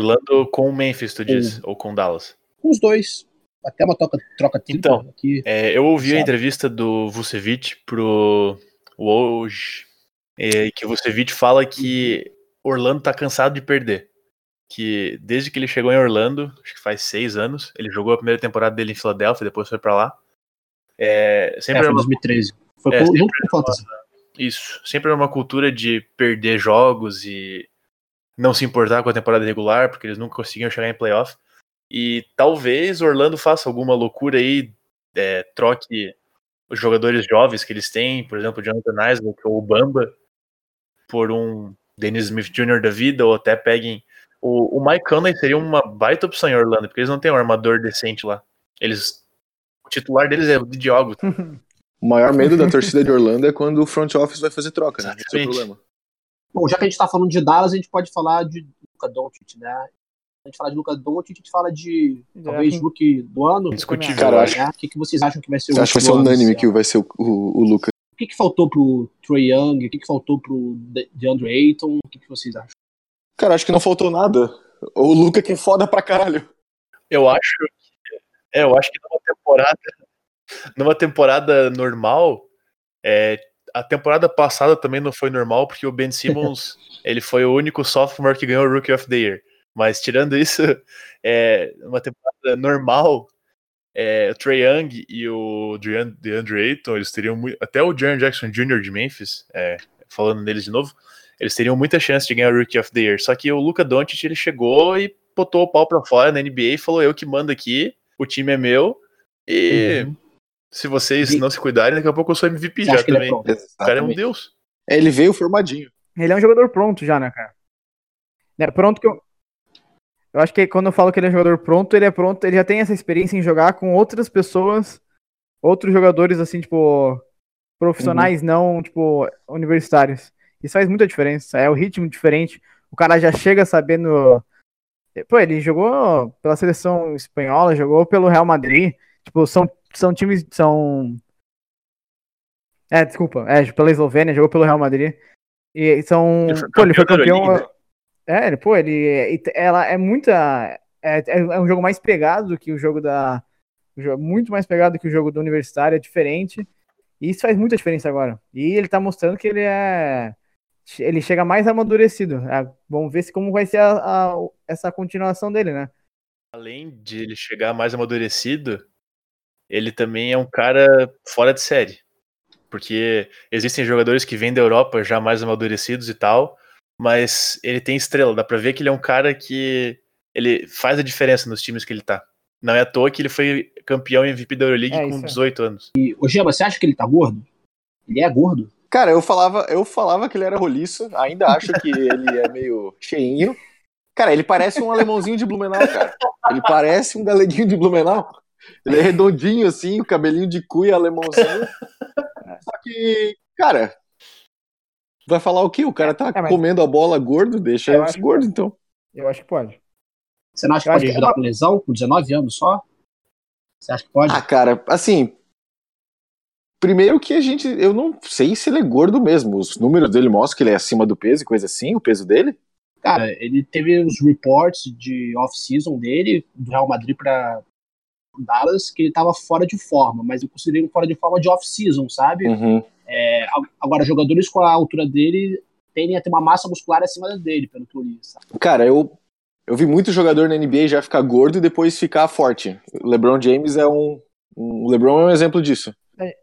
Orlando com o Memphis, tu diz, ou com Dallas? Com os dois. Até uma troca, troca Então, aqui, é, eu ouvi sabe? a entrevista do Vucevic pro Woj, é, que o Vucevic fala que Orlando tá cansado de perder. Que desde que ele chegou em Orlando, acho que faz seis anos, ele jogou a primeira temporada dele em Filadélfia, depois foi para lá. É, sempre é, foi 2013. Foi é, junto com o Fantasy. Isso. Sempre era uma cultura de perder jogos e não se importar com a temporada regular, porque eles nunca conseguiam chegar em playoff. E talvez Orlando faça alguma loucura aí, é, troque os jogadores jovens que eles têm, por exemplo, o Jonathan Isaac ou o Bamba, por um Dennis Smith Jr. da vida, ou até peguem. O, o Mike Conley seria uma baita opção em Orlando, porque eles não têm um armador decente lá. Eles. O titular deles é o Diogo. O maior medo da torcida de Orlando é quando o front office vai fazer troca, né? Esse é o problema. Bom, já que a gente tá falando de Dallas, a gente pode falar de Luca Doncic, né? A gente fala de Luca Doncic, a gente fala de talvez Sim. rookie do ano. Indiscutível. Cara, acho- né? O que, que vocês acham que vai ser o acho que vai ser unânime que vai ser o, o, o Lucas. O que, que faltou pro Troy Young? O que, que faltou pro De- DeAndre Ayton? O que, que vocês acham? Cara, acho que não faltou nada. O Luca que é foda pra caralho. Eu acho. É, eu acho que numa temporada. Numa temporada normal. é, a temporada passada também não foi normal, porque o Ben Simmons ele foi o único sophomore que ganhou o Rookie of the Year. Mas tirando isso, é, uma temporada normal, é, o Trey Young e o Dean- DeAndre Ayton, eles teriam muito. Até o Jaren Jackson Jr. de Memphis, é, falando neles de novo, eles teriam muita chance de ganhar o Rookie of the Year. Só que o Luca Doncic ele chegou e botou o pau pra fora na NBA e falou: Eu que mando aqui, o time é meu. E Uhum. Se vocês E- não se cuidarem, daqui a pouco eu sou MVP já é também. pronto? o cara é um deus. Ele veio formadinho. Ele é um jogador pronto já, né, cara? É pronto que eu. Eu acho que quando eu falo que ele é um jogador pronto, ele é pronto, ele já tem essa experiência em jogar com outras pessoas, outros jogadores, assim, tipo, profissionais, não, tipo, universitários. Isso faz muita diferença. É o ritmo diferente. O cara já chega sabendo. Pô, ele jogou pela seleção espanhola, jogou pelo Real Madrid. Tipo, são, são times. São. É, desculpa. É, pela Eslovênia, jogou pelo Real Madrid. E são. Ele foi pô, ele foi campeão É, ele- pô, ele. Ela é muita. É, é um jogo mais pegado do que o jogo da. Muito mais pegado do que o jogo do Universitário, é diferente. E isso faz muita diferença agora. E ele tá mostrando que ele é. Ele chega mais amadurecido. É, vamos ver se como vai ser a- a- essa continuação dele, né? Além de ele chegar mais amadurecido, ele também é um cara fora de série. Porque existem jogadores que vêm da Europa já mais amadurecidos e tal, mas ele tem estrela. Dá pra ver que ele é um cara que ele faz a diferença nos times que ele tá. Não é à toa que ele foi campeão e MVP da Euroleague É, com isso é. 18 anos. E, ô Gema, você acha que ele tá gordo? Ele é gordo? Cara, eu falava, eu falava que ele era roliço, ainda acho que ele é meio cheinho. Cara, ele parece um alemãozinho de Blumenau, cara. Ele parece um galeguinho de Blumenau. Ele é redondinho assim, o cabelinho de cuia alemãozinho. Só que, cara, vai falar o quê? O cara tá É, mas- comendo a bola gordo, deixa Eu ele acho- gordo, então. Eu acho que pode. Você não acha que Eu pode que é ajudar uma- com lesão, com 19 anos só? Você acha que pode? Ah, cara, assim. Primeiro que a gente. Eu não sei se ele é gordo mesmo. Os números dele mostram que ele é acima do peso e coisa assim, o peso dele. Cara, ele teve os reports de off-season dele, do Real Madrid pra Dallas, que ele tava fora de forma, mas eu considerei ele fora de forma de off-season, sabe? Uhum. É, agora, jogadores com a altura dele tendem a ter uma massa muscular acima dele, pelo que eu li, sabe? Cara, eu, eu vi muito jogador na NBA já ficar gordo e depois ficar forte. O LeBron James é um. um- o LeBron é um exemplo disso. É.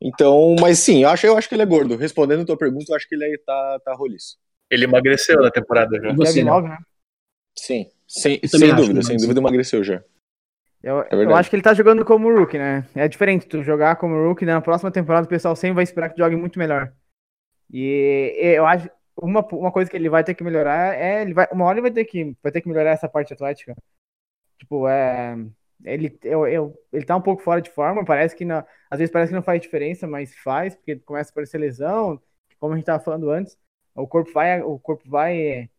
Então, mas sim, eu acho, eu acho que ele é gordo. Respondendo a tua pergunta, eu acho que ele aí tá, tá roliço. Ele emagreceu na temporada já. Você, Deve Léo? 9, né? Sim. Sem, sem dúvida, sem dúvida emagreceu já. Eu, eu verdade. acho que ele tá jogando como rookie, né? É diferente tu jogar como rookie, né? na próxima temporada o pessoal sempre vai esperar que tu jogue muito melhor. E eu acho uma, uma coisa que ele vai ter que melhorar é ele vai uma hora ele vai ter que vai ter que melhorar essa parte atlética. Tipo, é ele eu, eu, ele tá um pouco fora de forma, parece que não, às vezes parece que não faz diferença, mas faz, porque começa a aparecer lesão, como a gente tava falando antes, o corpo vai o corpo vai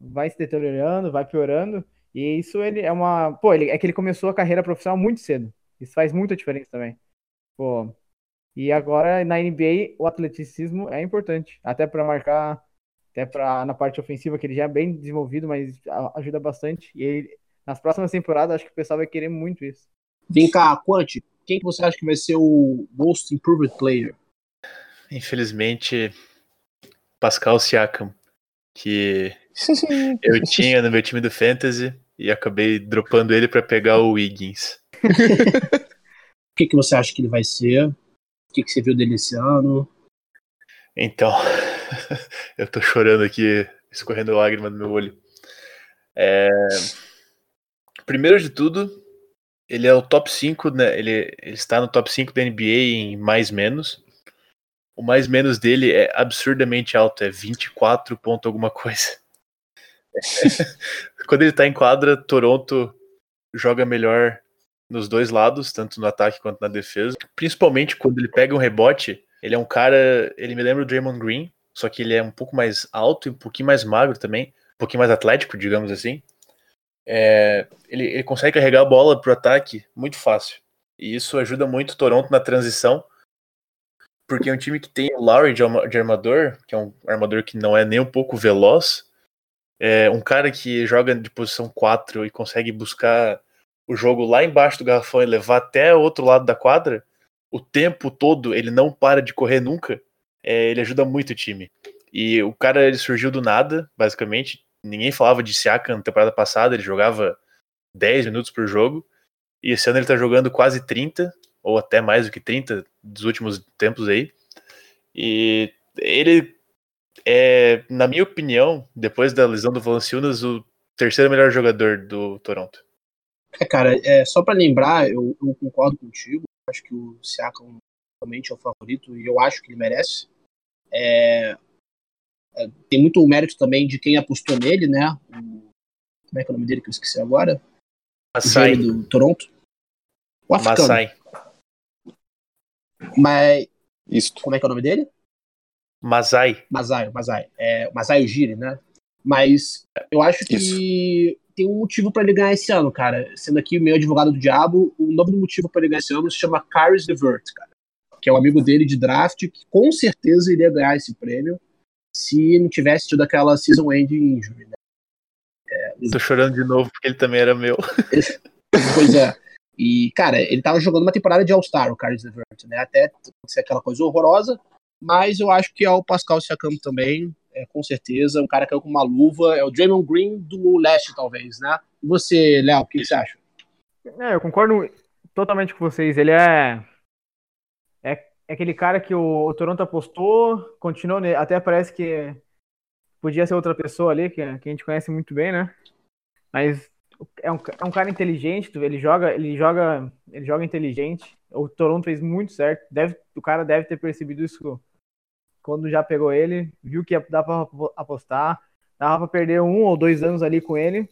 vai se deteriorando, vai piorando. E isso ele é uma. Pô, ele, é que ele começou a carreira profissional muito cedo. Isso faz muita diferença também. Pô. E agora na NBA o atleticismo é importante. Até pra marcar, até pra, na parte ofensiva, que ele já é bem desenvolvido, mas a- ajuda bastante. E ele, nas próximas temporadas, acho que o pessoal vai querer muito isso. Vem cá, Quanti, quem que você acha que vai ser o Most Improved Player? Infelizmente, Pascal Siakam, que eu tinha no meu time do Fantasy e acabei dropando ele pra pegar o Wiggins. O que, que você acha que ele vai ser? O que, que você viu dele esse ano? Então, eu tô chorando aqui, escorrendo lágrima no meu olho. É, Primeiro de tudo, ele é o top 5, né? Ele, ele está no top 5 da NBA em mais menos. O mais menos dele é absurdamente alto, é 24 ponto alguma coisa. Quando ele tá em quadra, Toronto joga melhor nos dois lados, tanto no ataque quanto na defesa. Principalmente quando ele pega um rebote, ele é um cara. Ele me lembra o Draymond Green, só que ele é um pouco mais alto e um pouquinho mais magro também, um pouquinho mais atlético, digamos assim. É, ele, ele consegue carregar a bola pro ataque muito fácil. E isso ajuda muito o Toronto na transição, porque é um time que tem o Lowry de, de armador, que é um armador que não é nem um pouco veloz, é um cara que joga de posição 4 e consegue buscar o jogo lá embaixo do garrafão e levar até o outro lado da quadra, o tempo todo ele não para de correr nunca, é, ele ajuda muito o time. E o cara ele surgiu do nada, basicamente. Ninguém falava de Siakam na temporada passada, ele jogava 10 minutos por jogo. E esse ano ele tá jogando quase 30, ou até mais do que 30 dos últimos tempos aí. E ele é, na minha opinião, depois da lesão do Valanciunas, o terceiro melhor jogador do Toronto. É, cara, é, só para lembrar, eu, eu, concordo contigo. Acho que o Siakam realmente é o favorito e eu acho que ele merece. É, é, tem muito mérito também de quem apostou nele, né? O, como é que é o nome dele que eu esqueci agora? Masai. do Toronto. O. Mas. Isso. Como é que é o nome dele? Masai. Masai, Masai. É, Masai Ujiri, né? Mas eu acho que Isso. tem um motivo para ele ganhar esse ano, cara. Sendo aqui o meu advogado do diabo, o nome do motivo para ele ganhar esse ano se chama Caris DeVert, cara. Que é um amigo dele de draft, que com certeza iria ganhar esse prêmio se não tivesse tido aquela season ending injury, né? É, Tô chorando de novo porque ele também era meu. pois é. E, cara, ele tava jogando uma temporada de All-Star, o Caris DeVert, né? Até ser aquela coisa horrorosa, mas eu acho que é o Pascal Siakam também, é, com certeza. Um cara que caiu com uma luva, é o Draymond Green do leste, talvez, né? E você, Léo, o que, você acha? É, eu concordo totalmente com vocês. Ele é. É, é aquele cara que o, o Toronto apostou, continuou, até parece que podia ser outra pessoa ali, que, que a gente conhece muito bem, né? Mas é um, é um cara inteligente, ele joga, ele joga, ele joga inteligente. O Toronto fez muito certo. Deve, o cara deve ter percebido isso quando já pegou ele, viu que dá para apostar, dava para perder um ou dois anos ali com ele.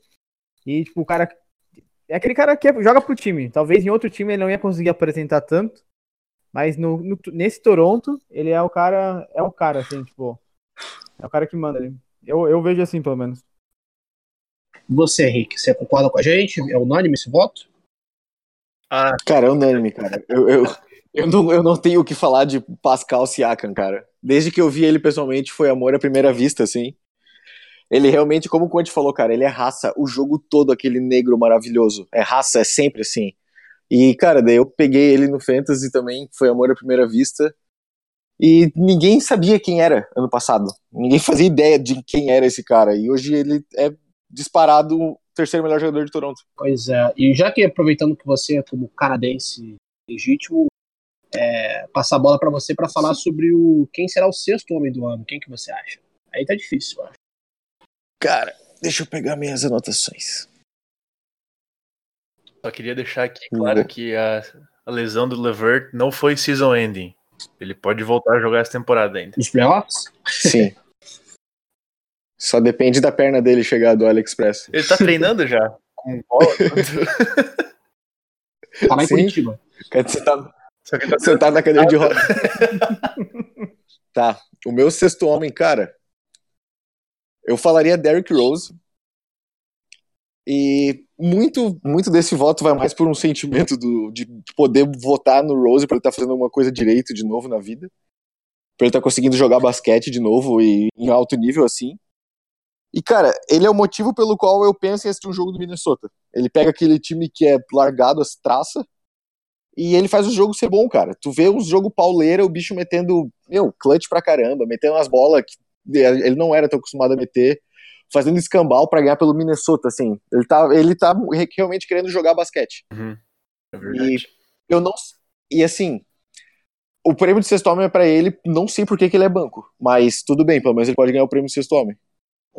E tipo, o cara é aquele cara que joga pro time. Talvez em outro time ele não ia conseguir apresentar tanto, mas no, no, nesse Toronto, ele é o cara, é o cara assim, tipo, é o cara que manda ali. Eu, eu vejo assim, pelo menos. Você, Henrique, você concorda com a gente? É unânime esse voto? Ah. Cara, é unânime, cara. Eu, eu, eu, não, eu não tenho o que falar de Pascal Siakam, cara. Desde que eu vi ele pessoalmente, foi amor à primeira vista, assim. Ele realmente, como o Conte falou, cara, ele é raça o jogo todo, aquele negro maravilhoso. É raça, é sempre assim. E, cara, daí eu peguei ele no Fantasy também, foi amor à primeira vista. E ninguém sabia quem era ano passado. Ninguém fazia ideia de quem era esse cara. E hoje ele é disparado terceiro melhor jogador de Toronto. Pois é, e já que aproveitando que você é como canadense legítimo, é, passar a bola para você para falar sobre o quem será o sexto homem do ano, quem que você acha? Aí tá difícil, eu acho. Cara, deixa eu pegar minhas anotações. Só queria deixar aqui claro que a, a lesão do Levert não foi season ending. Ele pode voltar a jogar essa temporada ainda. Nos playoffs? Sim. Só depende da perna dele chegar do AliExpress. Ele tá treinando já? Com tá lá em Sim. Curitiba. Você tá, você tá na cadeira de roda. tá. O meu sexto homem, cara. Eu falaria Derrick Rose. E muito, muito desse voto vai mais por um sentimento do, de poder votar no Rose para ele estar tá fazendo alguma coisa direito de novo na vida. Pra ele estar tá conseguindo jogar basquete de novo e em alto nível assim. E, cara, ele é o motivo pelo qual eu penso em assistir um jogo do Minnesota. Ele pega aquele time que é largado as traças e ele faz o jogo ser bom, cara. Tu vê um jogo pauleira, o bicho metendo, meu, clutch pra caramba, metendo umas bolas que ele não era tão acostumado a meter, fazendo escambau para ganhar pelo Minnesota, assim. Ele tá, ele tá realmente querendo jogar basquete. Uhum. É verdade. E eu não. E assim, o prêmio de sexto homem é pra ele, não sei por que, que ele é banco, mas tudo bem, pelo menos ele pode ganhar o prêmio de sexto homem.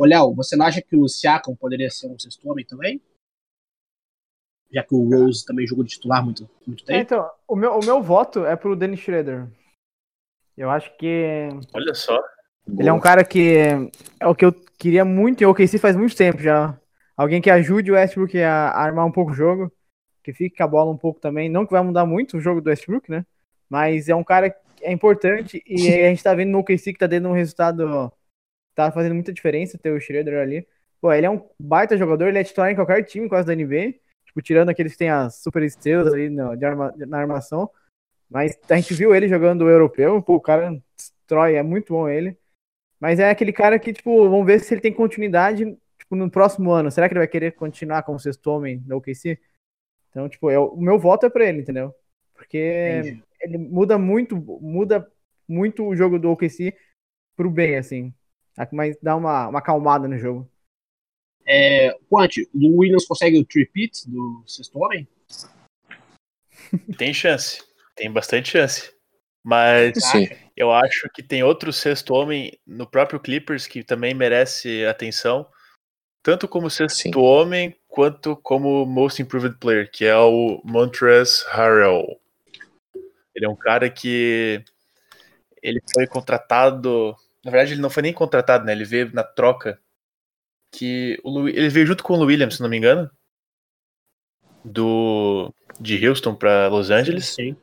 Léo, você não acha que o Siakam poderia ser um sexto homem também? Já que o Rose também jogou de titular muito, muito tempo. É, então, o meu, o meu voto é pro Dennis Schroeder. Eu acho que. Olha só. Ele é um cara que é o que eu queria muito e o OKC faz muito tempo já. Alguém que ajude o Westbrook a armar um pouco o jogo, que fique com a bola um pouco também. Não que vai mudar muito o jogo do Westbrook, né? Mas é um cara é importante e a gente tá vendo no OKC que tá dando um resultado, ó, tá fazendo muita diferença ter o Schroeder ali. Pô, ele é um baita jogador, ele é titular em qualquer time quase da NBA, tipo, tirando aqueles que tem as super estrelas ali no, arma, na armação. Mas a gente viu ele jogando o europeu, pô, o cara destrói, é muito bom ele. Mas é aquele cara que, tipo, vamos ver se ele tem continuidade, tipo, no próximo ano. Será que ele vai querer continuar como sexto homem no OKC? Então, tipo, eu, o meu voto é pra ele, entendeu? Porque Entendi. ele muda muito, muda muito o jogo do OKC pro bem, assim. Mas dá uma, uma acalmada no jogo. É, Quant, o Williams consegue o tripit do sexto homem? Tem chance. Tem bastante chance. Mas Sim. eu acho que tem outro sexto homem no próprio Clippers que também merece atenção. Tanto como sexto Sim. homem, quanto como Most Improved Player, que é o Montrezl Harrell. Ele é um cara que ele foi contratado. Na verdade, ele não foi nem contratado, né? Ele veio na troca. Que o ele veio junto com o Williams, se não me engano. Do de Houston para Los Angeles. Sim.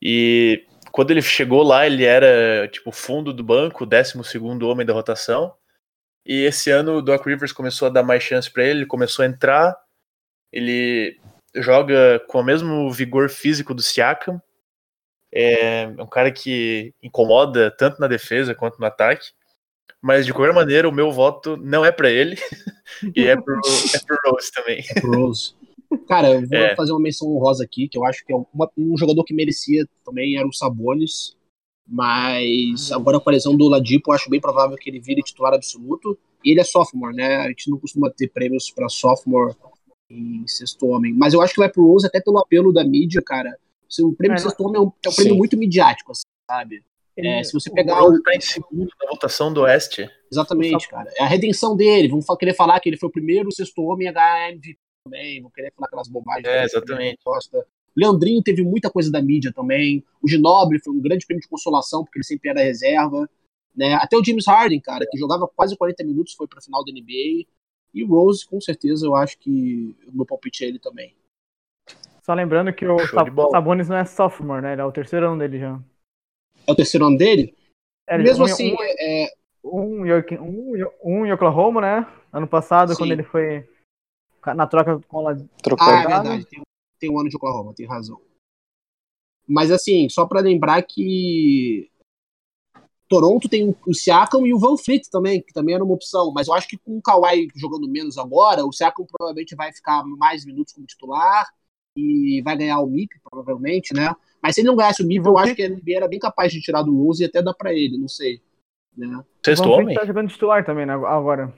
E quando ele chegou lá, ele era tipo fundo do banco, décimo segundo homem da rotação. E esse ano o Doc Rivers começou a dar mais chance para ele, ele começou a entrar. Ele joga com o mesmo vigor físico do Siakam. É um cara que incomoda tanto na defesa quanto no ataque. Mas de qualquer maneira, o meu voto não é para ele. e é pro, é pro Rose também. É pro Rose. Cara, eu vou é. fazer uma menção honrosa aqui, que eu acho que é uma, um jogador que merecia também era o Sabonis. Mas agora com a lesão do Ladipo, eu acho bem provável que ele vire titular absoluto. E ele é sophomore, né? A gente não costuma ter prêmios para sophomore em sexto homem. Mas eu acho que vai pro Rose até pelo apelo da mídia, cara. O prêmio é, de sexto homem é um, é um prêmio muito midiático, assim, sabe? É, se você pegar o. tá em segundo na votação do Oeste. Exatamente, cara. É a redenção dele. Vamos querer falar que ele foi o primeiro sexto homem a ganhar MVP também. Vão querer falar aquelas bobagens. É, exatamente. Leandrinho teve muita coisa da mídia também. O Ginobre foi um grande prêmio de consolação, porque ele sempre era reserva. Né? Até o James Harden, cara, que jogava quase 40 minutos, foi para final da NBA. E o Rose, com certeza, eu acho que o meu palpite é ele também. Só lembrando que o Sabonis não é sophomore, né? Ele é o terceiro ano dele já. É o terceiro ano dele? É, Mesmo um, assim, um, é... um, um, um em Oklahoma, né? Ano passado, Sim. quando ele foi na troca com a Trocou Ah, é verdade. Tem, tem um ano de Oklahoma, tem razão. Mas assim, só para lembrar que Toronto tem o Siakam e o Van Fleet também, que também era uma opção. Mas eu acho que com o Kawhi jogando menos agora, o Siakam provavelmente vai ficar mais minutos como titular e vai ganhar o MIP, provavelmente, né? Mas se ele não ganhasse o MIP, eu acho que ele era bem capaz de tirar do Rose e até dar para ele, não sei. Né? Sexto homem? tá jogando titular também, né, agora.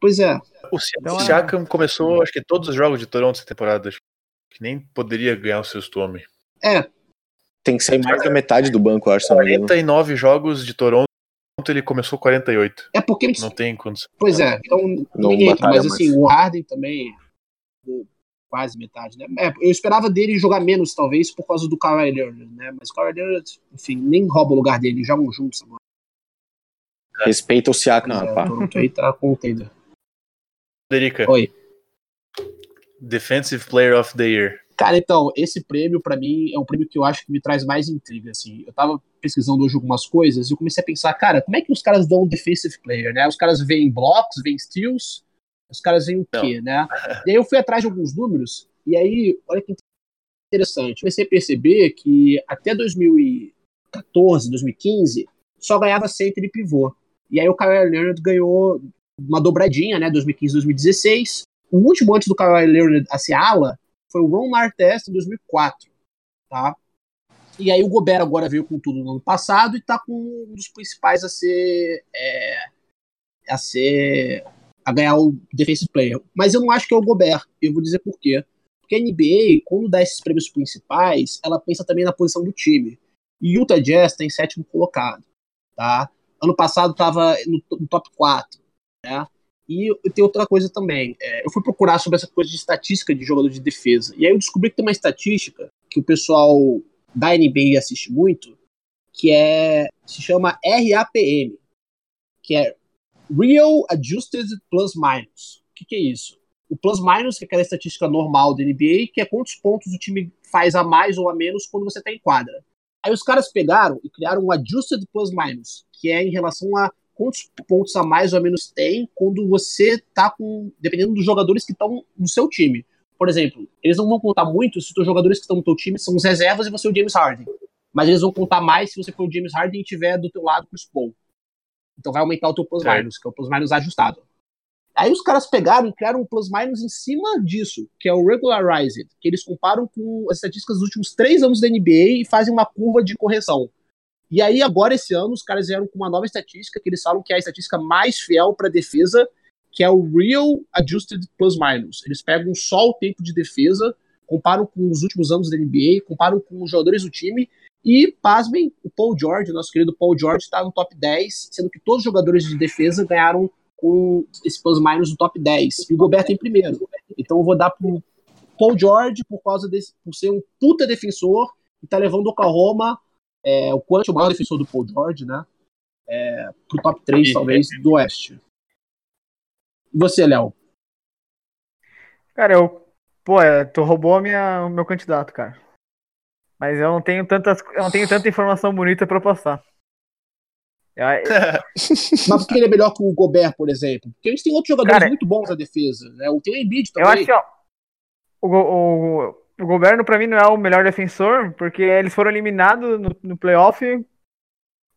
Pois é. O então, Siakam é... começou, acho que todos os jogos de Toronto essa temporada. Que nem poderia ganhar o sexto homem. É. Tem que sair mais da metade do banco, eu acho. 49 jogos de Toronto, ele começou 48. É porque. Não tem condição. Pois é, então não ninguém mas assim, o Harden também. Quase metade, né? É, eu esperava dele jogar menos, talvez, por causa do Kawhi Leonard, né? Mas o Kawhi Leonard, enfim, nem rouba o lugar dele, jogam juntos agora. Respeita o Siakam, é, rapaz. Toronto aí tá contendo. Federica. Oi. Defensive Player of the Year. Cara, então, esse prêmio, para mim, é um prêmio que eu acho que me traz mais intriga, assim. Eu tava pesquisando hoje algumas coisas e eu comecei a pensar, cara, como é que os caras dão Defensive Player, né? Os caras veem blocos, veem steals, os caras veem o quê, né? E aí eu fui atrás de alguns números e aí, olha que interessante. Eu comecei a perceber que até 2014, 2015, só ganhava center e pivô. E aí o Kyle Leonard ganhou uma dobradinha, né, 2015 2016. O último antes do Kawhi Leonard a ser ala foi o Ron Artest em 2004, tá? E aí o Gobert agora veio com tudo no ano passado e tá com um dos principais a ser é, a ser a ganhar o defensive player. Mas eu não acho que é o Gobert. Eu vou dizer por quê. Porque a NBA, quando dá esses prêmios principais, ela pensa também na posição do time. E Utah Jazz tem sétimo colocado, tá? Ano passado estava no, no, top 4. Né? E tem outra coisa também. É, eu fui procurar sobre essa coisa de estatística de jogador de defesa. E aí eu descobri que tem uma estatística que o pessoal da NBA assiste muito, que é se chama RAPM, que é Real Adjusted Plus Minus. O que, que é isso? O plus minus, que é aquela estatística normal da NBA, que é quantos pontos o time faz a mais ou a menos quando você está em quadra. Aí os caras pegaram e criaram um Adjusted Plus Minus, que é em relação a quantos pontos a mais ou a menos tem quando você tá com. dependendo dos jogadores que estão no seu time. Por exemplo, eles não vão contar muito se os jogadores que estão no teu time são os reservas e você é o James Harden. Mas eles vão contar mais se você for o James Harden e tiver do teu lado Chris Paul. Então vai aumentar o teu plus minus, que é o plus minus ajustado. Aí os caras pegaram e criaram um plus minus em cima disso, que é o regularized, que eles comparam com as estatísticas dos últimos três anos da NBA e fazem uma curva de correção. E aí agora esse ano os caras vieram com uma nova estatística que eles falam que é a estatística mais fiel para defesa, que é o real adjusted plus minus. Eles pegam só o tempo de defesa, comparam com os últimos anos da NBA, comparam com os jogadores do time e, pasmem, o Paul George, nosso querido Paul George, está no top 10, sendo que todos os jogadores de defesa ganharam com esse plus minus no top 10. E o Gobert em primeiro. Então eu vou dar pro Paul George por causa desse, por ser um puta defensor e tá levando o Oklahoma, é, o quanto o maior defensor do Paul George, né? É, pro top 3, talvez, do Oeste. E você, Léo? Cara, eu. Pô, é, tu roubou minha, o meu candidato, cara. Mas eu não tenho tantas, eu não tenho tanta informação bonita para passar. Mas por que ele é melhor que o Gobert, por exemplo? Porque a gente tem outros jogadores Cara, muito bons na defesa. Né? Tem o Embiid também. Eu acho que ó, o, o, o Gobert, pra mim, não é o melhor defensor, porque eles foram eliminados no, no playoff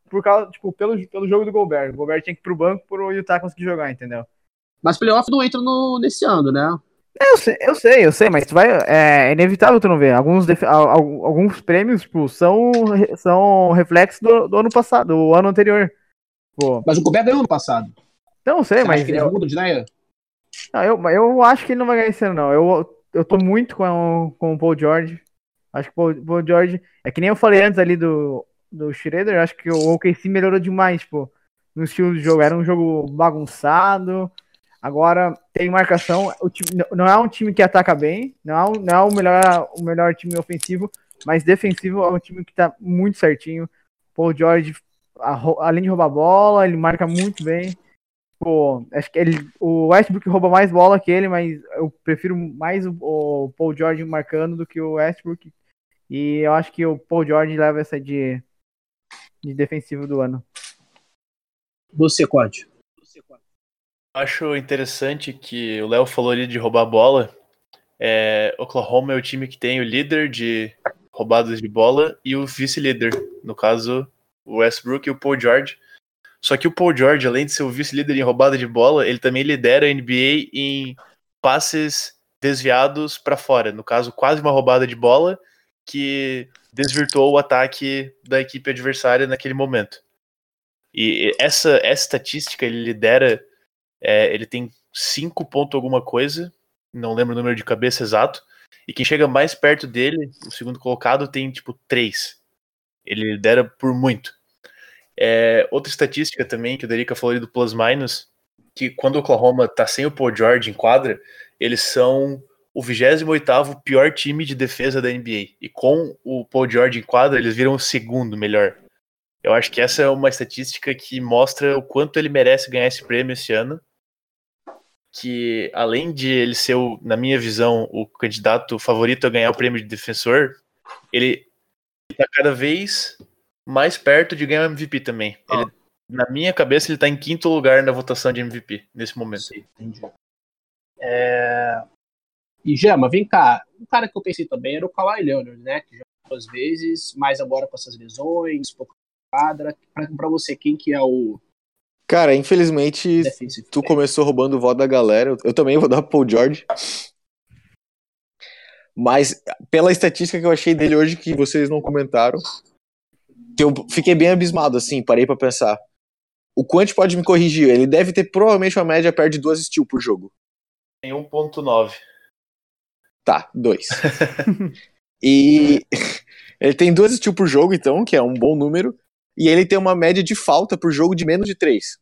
por causa, tipo, pelo, pelo jogo do Gobert. O Gobert tinha que ir pro banco pro Utah conseguir jogar, entendeu? Mas playoff não entra no, nesse ano, né? É, eu sei, eu sei, eu sei, mas tu vai, é, é inevitável tu não ver. Alguns, alguns prêmios tipo, são, são reflexos do, do ano passado, do ano anterior. Pô. Mas o Gobert ganhou ano passado. Não, sei, Você mas. Acha que ele eu... muda de ideia? Não, eu, eu acho que ele não vai ganhar esse ano, não. Eu, eu tô muito com, com o Paul George. Acho que o Paul, Paul George. É que nem eu falei antes ali do, do Schroeder, acho que o OKC melhorou demais, pô, no estilo de jogo. Era um jogo bagunçado. Agora tem marcação. O time, não é um time que ataca bem, não é, um, não é o, melhor, o melhor time ofensivo, mas defensivo é um time que tá muito certinho. Paul George, a, além de roubar bola, ele marca muito bem. Pô, acho que ele, o Westbrook rouba mais bola que ele, mas eu prefiro mais o, o Paul George marcando do que o Westbrook. E eu acho que o Paul George leva essa de, de defensivo do ano. Você, Código. Acho interessante que o Léo falou ali de roubar bola. É, Oklahoma é o time que tem o líder de roubadas de bola e o vice-líder, no caso, o Westbrook e o Paul George. Só que o Paul George, além de ser o vice-líder em roubada de bola, ele também lidera a NBA em passes desviados para fora. No caso, quase uma roubada de bola que desvirtuou o ataque da equipe adversária naquele momento. E essa, essa estatística ele lidera é, ele tem 5 ponto alguma coisa, não lembro o número de cabeça exato. E quem chega mais perto dele, o segundo colocado, tem tipo 3. Ele lidera por muito. É, outra estatística também que o Derica falou ali do plus minus, que quando o Oklahoma tá sem o Paul George em quadra, eles são o 28º pior time de defesa da NBA. E com o Paul George em quadra, eles viram o segundo melhor. Eu acho que essa é uma estatística que mostra o quanto ele merece ganhar esse prêmio esse ano que além de ele ser, o, na minha visão, o candidato favorito a ganhar o prêmio de defensor, ele está cada vez mais perto de ganhar o MVP também. Ah. Ele, na minha cabeça, ele está em quinto lugar na votação de MVP nesse momento. Sim, entendi. É... E Gema, vem cá. Um cara que eu pensei também era o Kawhi Leonard, né? Que já duas vezes, mas agora com essas lesões, pouco quadra. Para você, quem que é o Cara, infelizmente, tu começou roubando o voto da galera. Eu também vou dar pro Paul George. Mas, pela estatística que eu achei dele hoje, que vocês não comentaram, eu fiquei bem abismado, assim, parei para pensar. O Quant pode me corrigir, ele deve ter provavelmente uma média perto de duas steals por jogo. Tem 1.9. Tá, dois. e ele tem duas steals por jogo, então, que é um bom número e ele tem uma média de falta por jogo de menos de 3.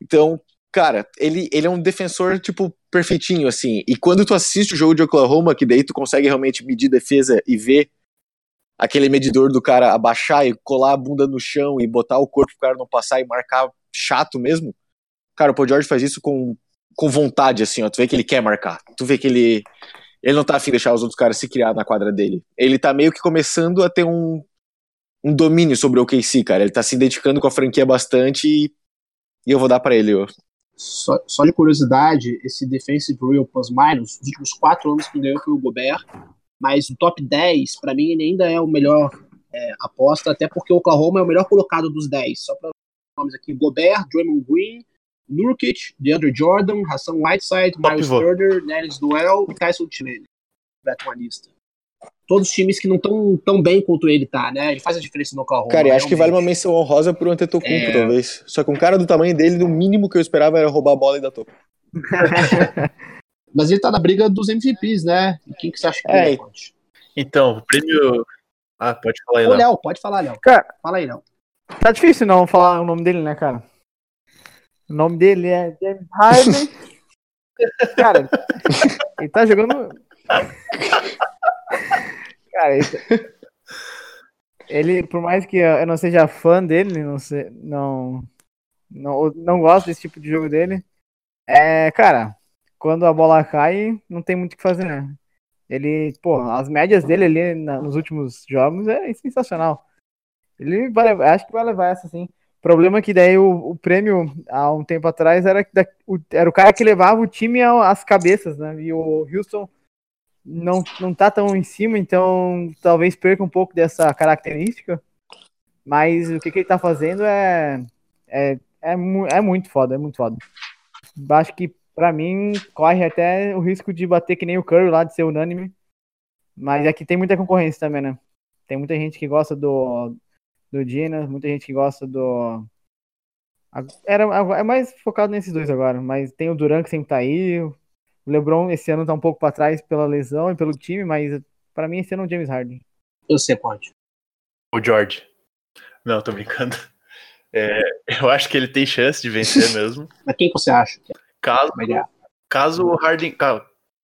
Então, cara, ele, ele é um defensor, tipo, perfeitinho, assim. E quando tu assiste o jogo de Oklahoma, que daí tu consegue realmente medir defesa e ver aquele medidor do cara abaixar e colar a bunda no chão e botar o corpo pro cara não passar e marcar chato mesmo. Cara, o Paul George faz isso com, com vontade, assim, ó. Tu vê que ele quer marcar. Tu vê que ele. Ele não tá afim de deixar os outros caras se criar na quadra dele. Ele tá meio que começando a ter um, um domínio sobre o OKC, cara. Ele tá se identificando com a franquia bastante e, e eu vou dar para ele. Ó. Só, só, de curiosidade, esse Defensive Real Plus Minus, os últimos quatro anos que ganhou foi o Gobert, mas o top 10, para mim, ele ainda é o melhor é, aposta, até porque o Oklahoma é o melhor colocado dos 10. Só para nomes aqui: Gobert, Draymond Green, Nurkic, DeAndre Jordan, Hassan Whiteside, Miles Turner, Nellis Duell e Tyson Chinelli. Beto uma lista. Todos os times que não estão tão bem quanto ele tá, né? Ele faz a diferença no Oklahoma. Cara, eu acho que vale uma menção honrosa pro Antetokounmpo, é... talvez. Só que um cara do tamanho dele, no mínimo que eu esperava era roubar a bola e dar topo. Mas ele tá na briga dos MVPs, né? E quem que você acha que é? é então, o prêmio ah, pode falar aí, Léo. Léo, pode falar, Léo. Cara, Fala aí, Léo. Tá difícil não falar o nome dele, né, cara? O nome dele é James Harden. cara, ele tá jogando. Cara. Tá- ele, por mais que eu não seja fã dele, não sei, não, não, não gosto desse tipo de jogo dele. É, cara, quando a bola cai, não tem muito o que fazer, né? Ele, pô, as médias dele ali na, nos últimos jogos é sensacional. Ele vai, acho que vai levar essa sim. O problema é que daí o, o prêmio, há um tempo atrás, era, da, o, era o cara que levava o time às cabeças, né? E o Houston não, não tá tão em cima, então talvez perca um pouco dessa característica. Mas o que, que ele tá fazendo é, é, é, é muito foda, é muito foda. Acho que para mim, corre até o risco de bater que nem o Curry lá, de ser unânime. Mas aqui tem muita concorrência também, né? Tem muita gente que gosta do, do Dina, muita gente que gosta do. Era, é mais focado nesses dois agora, mas tem o Duran que sempre tá aí. O LeBron esse ano tá um pouco para trás pela lesão e pelo time, mas para mim esse ano é o James Harden. Você pode. O George. Não, tô brincando. É, eu acho que ele tem chance de vencer mesmo. Mas quem você acha? Caso, caso o Harden.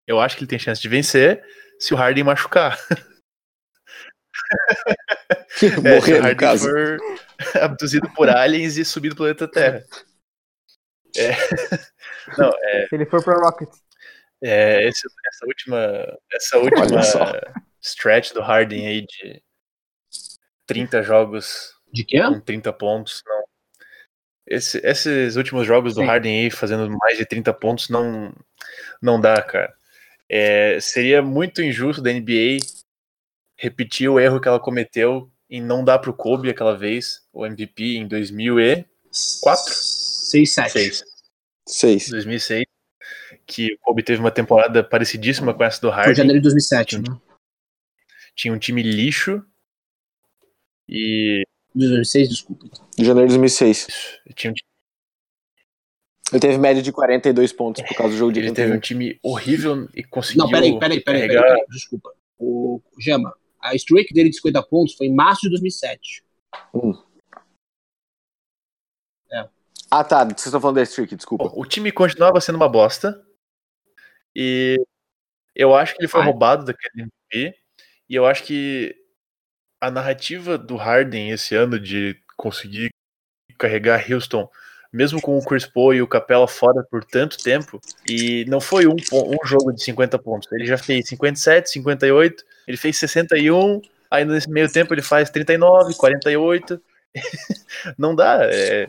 Eu acho que ele tem chance de vencer se o Harden machucar. Morrer, é, se o Harden caso. for abduzido por aliens e subido do planeta Terra. É, não, é, se ele for pro Rocket. É, esse, essa última, essa última stretch do Harden aí de 30 jogos de quê? com 30 pontos, não, esse, esses últimos jogos do Sim. Harden aí fazendo mais de 30 pontos não, não dá, cara. É, seria muito injusto da NBA repetir o erro que ela cometeu em não dar pro Kobe aquela vez, o MVP em 2004? 6, 7. 6. 6. 2006. Que o Kobe teve uma temporada parecidíssima com essa do Harden. Foi janeiro de 2007, né? Tinha um time lixo e 2006, desculpa. Janeiro de 2006. Tinha um... Ele teve média de 42 pontos por causa do jogo de Ele teve um time horrível e conseguiu. Não, peraí, peraí, peraí, carregar... peraí, desculpa. O Gema, a streak dele de 50 pontos foi em março de 2007. Hum. É. Ah, tá. Vocês estão falando da streak, desculpa. O time continuava sendo uma bosta. E eu acho que ele foi Ai. roubado daquele MVP. E eu acho que a narrativa do Harden esse ano de conseguir carregar Houston, mesmo com o Chris Paul e o Capela fora por tanto tempo, e não foi um, um jogo de 50 pontos. Ele já fez 57, 58, ele fez 61, aí nesse meio tempo ele faz 39, 48. não dá. É,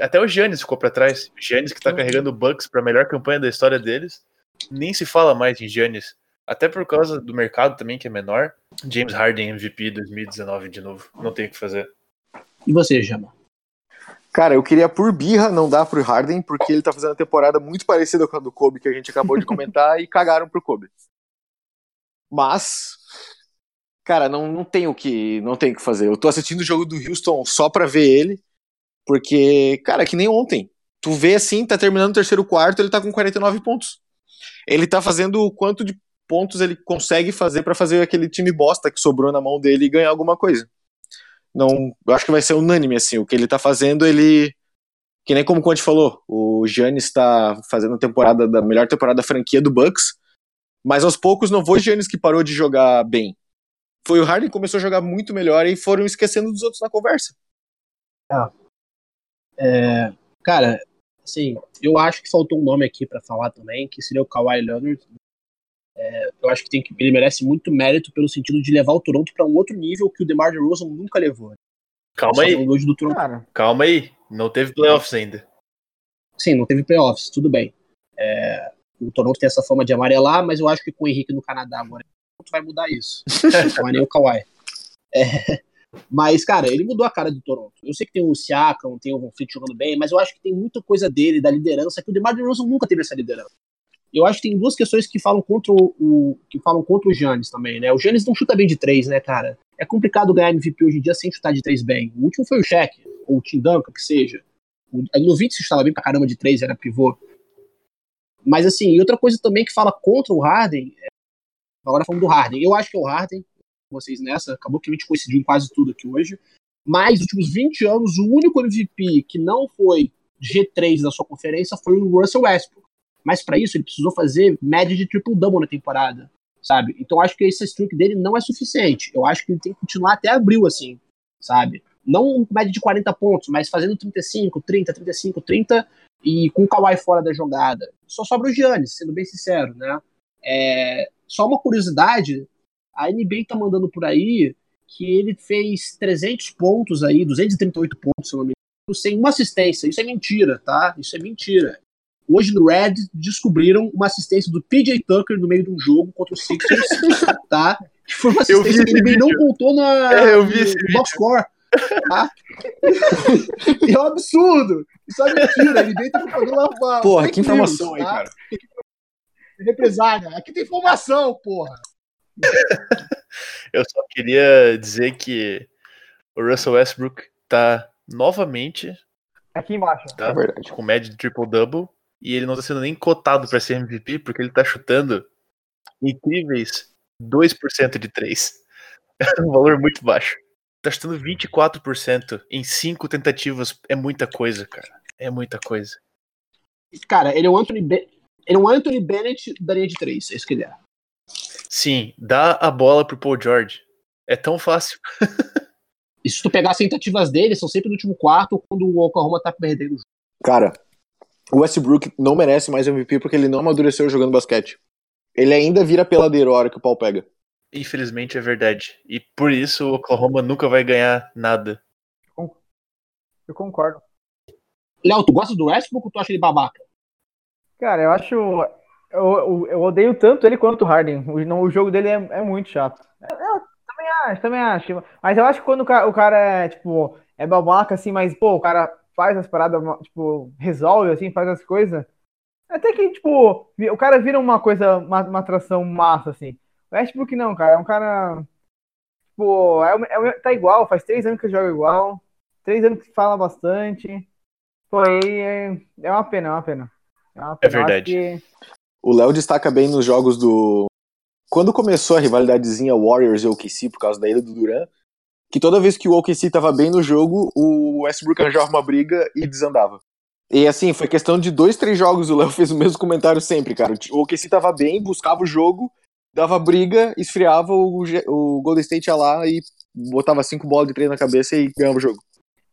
até o Giannis ficou para trás. O Giannis que tá carregando o Bucks para a melhor campanha da história deles. Nem se fala mais em Giannis. Até por causa do mercado também, que é menor. James Harden MVP 2019 de novo. Não tem o que fazer. E você, Jama? Cara, eu queria por birra não dar pro Harden, porque ele tá fazendo uma temporada muito parecida com a do Kobe que a gente acabou de comentar e cagaram pro Kobe. Mas, cara, não, não tem o que não tem o que fazer. Eu tô assistindo o jogo do Houston só pra ver ele, porque, cara, que nem ontem. Tu vê assim, tá terminando o terceiro quarto, ele tá com 49 pontos. Ele tá fazendo o quanto de pontos ele consegue fazer para fazer aquele time bosta que sobrou na mão dele e ganhar alguma coisa. Não, eu acho que vai ser unânime assim, o que ele tá fazendo, ele que nem como o Conte falou, o Giannis está fazendo a temporada da melhor temporada da franquia do Bucks, mas aos poucos não foi o Giannis que parou de jogar bem. Foi o Harden que começou a jogar muito melhor e foram esquecendo dos outros na conversa. É. É, cara, assim, eu acho que faltou um nome aqui para falar também, que seria o Kawhi Leonard. É, eu acho que, tem que ele merece muito mérito pelo sentido de levar o Toronto para um outro nível que o DeMar DeRozan nunca levou. Calma Só aí, falando hoje do Toronto. Cara, calma aí. Não teve playoffs ainda. Sim, não teve playoffs, tudo bem. É, o Toronto tem essa fama de amarelar, mas eu acho que com o Henrique no Canadá agora o Toronto vai mudar isso. Não é nem o Kawhi. É, mas, cara, ele mudou a cara do Toronto. Eu sei que tem o Siakam, tem o Von Fleet jogando bem, mas eu acho que tem muita coisa dele, da liderança, que o DeMar DeRozan nunca teve essa liderança. Eu acho que tem duas questões que falam contra o, que falam contra o Giannis também, né? O Giannis não chuta bem de três, né, cara? É complicado ganhar MVP hoje em dia sem chutar de três bem. O último foi o Shaq, ou o Tim Duncan, que seja. O Novitz chutava bem pra caramba de três, era pivô. Mas assim, e outra coisa também que fala contra o Harden, é- agora falando do Harden, eu acho que é o Harden, com vocês nessa, acabou que a gente coincidiu em quase tudo aqui hoje. Mas nos últimos 20 anos, o único MVP que não foi G3 da sua conferência foi o Russell Westbrook. Mas para isso ele precisou fazer média de triple-double na temporada, sabe? Então acho que esse streak dele não é suficiente. Eu acho que ele tem que continuar até abril assim, sabe? Não média de 40 pontos, mas fazendo 35, 30, 35, 30 e com o Kawhi fora da jogada. Só sobra o Giannis, sendo bem sincero, né? É, só uma curiosidade, a NBA tá mandando por aí que ele fez 300 pontos aí, 238 pontos, se eu não me engano, sem uma assistência. Isso é mentira, tá? Isso é mentira. Hoje no Red descobriram uma assistência do PJ Tucker no meio de um jogo contra o Sixers, tá? Que foi uma Eu vi assistência que ele não contou na É, eu vi esse box score. Tá? É um absurdo. Isso é mentira. Ele deita propagando uma, uma Porra, que informação news, aí, tá? cara. Represália. Aqui tem informação, porra. Eu só queria dizer que o Russell Westbrook tá novamente aqui embaixo. tá, É verdade. com média de triple-double e ele não tá sendo nem cotado pra ser MVP porque ele tá chutando incríveis 2% de 3. É um valor muito baixo. Tá chutando 24% em 5 tentativas. É muita coisa, cara. É muita coisa. Cara, ele é um Anthony, Be- ele é um Anthony Bennett da linha de três. É isso que ele é. Sim, dá a bola pro Paul George. É tão fácil. E se tu pegar as tentativas dele, são sempre no último quarto, quando o Oklahoma tá perdendo o jogo. Cara, o Westbrook não merece mais MVP porque ele não amadureceu jogando basquete. Ele ainda vira peladeiro a hora que o pau pega. Infelizmente é verdade. E por isso o Oklahoma nunca vai ganhar nada. Eu concordo. Léo, tu gosta do Westbrook ou tu acha ele babaca? Cara, eu acho. Eu, eu, eu odeio tanto ele quanto o Harden. O, não, o jogo dele é, é muito chato. Eu, eu também acho, também acho. Mas eu acho que quando o cara, o cara é, tipo, é babaca, assim, mas, pô, o cara faz as paradas, tipo, resolve, assim, faz as coisas. Até que, tipo, o cara vira uma coisa, uma, uma atração massa, assim. O Westbrook não, cara. É um cara. Tipo, é, é, tá igual, faz três anos que joga igual. Três anos que fala bastante. Pô, aí é, é uma pena, é uma pena. É, uma pena. Eu acho verdade. que- O Léo destaca bem nos jogos do. Quando começou a rivalidadezinha Warriors e OKC por causa da ida do Duran, que toda vez que o OKC tava bem no jogo, o Westbrook arranjava uma briga e desandava. E assim, foi questão de dois, três jogos, o Léo fez o mesmo comentário sempre, cara. O OKC tava bem, buscava o jogo, dava briga, esfriava, o, o Golden State ia lá e botava cinco bolas de três na cabeça e ganhava o jogo.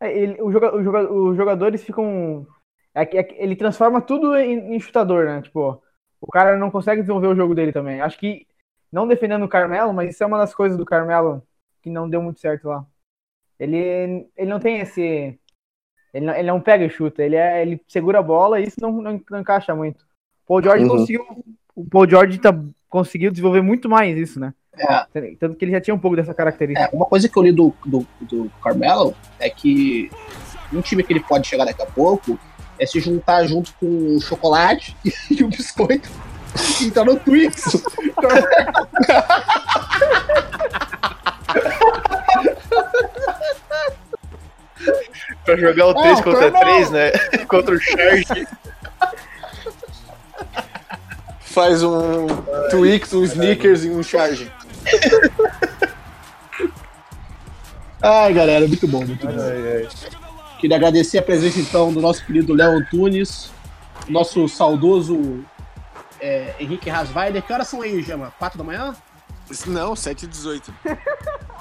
É, ele- o joga- o joga- os jogadores ficam. é é ele transforma tudo em, em chutador, né? Tipo, o cara não consegue desenvolver o jogo dele também. Acho que, não defendendo o Carmelo, mas isso é uma das coisas do Carmelo que não deu muito certo lá. Ele, ele não tem esse. Ele não, ele não pega e chuta, ele, é, ele segura a bola e isso não, não, não encaixa muito. O Paul George Uhum. conseguiu. O Paul George tá, conseguiu desenvolver muito mais isso, né? É. Tanto que ele já tinha um pouco dessa característica. É, uma coisa que eu li do, do, do Carmelo é que um time que ele pode chegar daqui a pouco é se juntar junto com o chocolate e o biscoito e entrar no Twix. Pra jogar o É, 3 o contra Carmelo. 3, né? contra o Charge. Faz um Twix, um Snickers e um Charge. Ai, galera, muito bom, muito bom. Queria agradecer a presença, então, do nosso querido Léo Antunes, nosso saudoso é, Henrique Rasweider. Que horas são aí, Gema? 4 da manhã? Não, 7 e 18.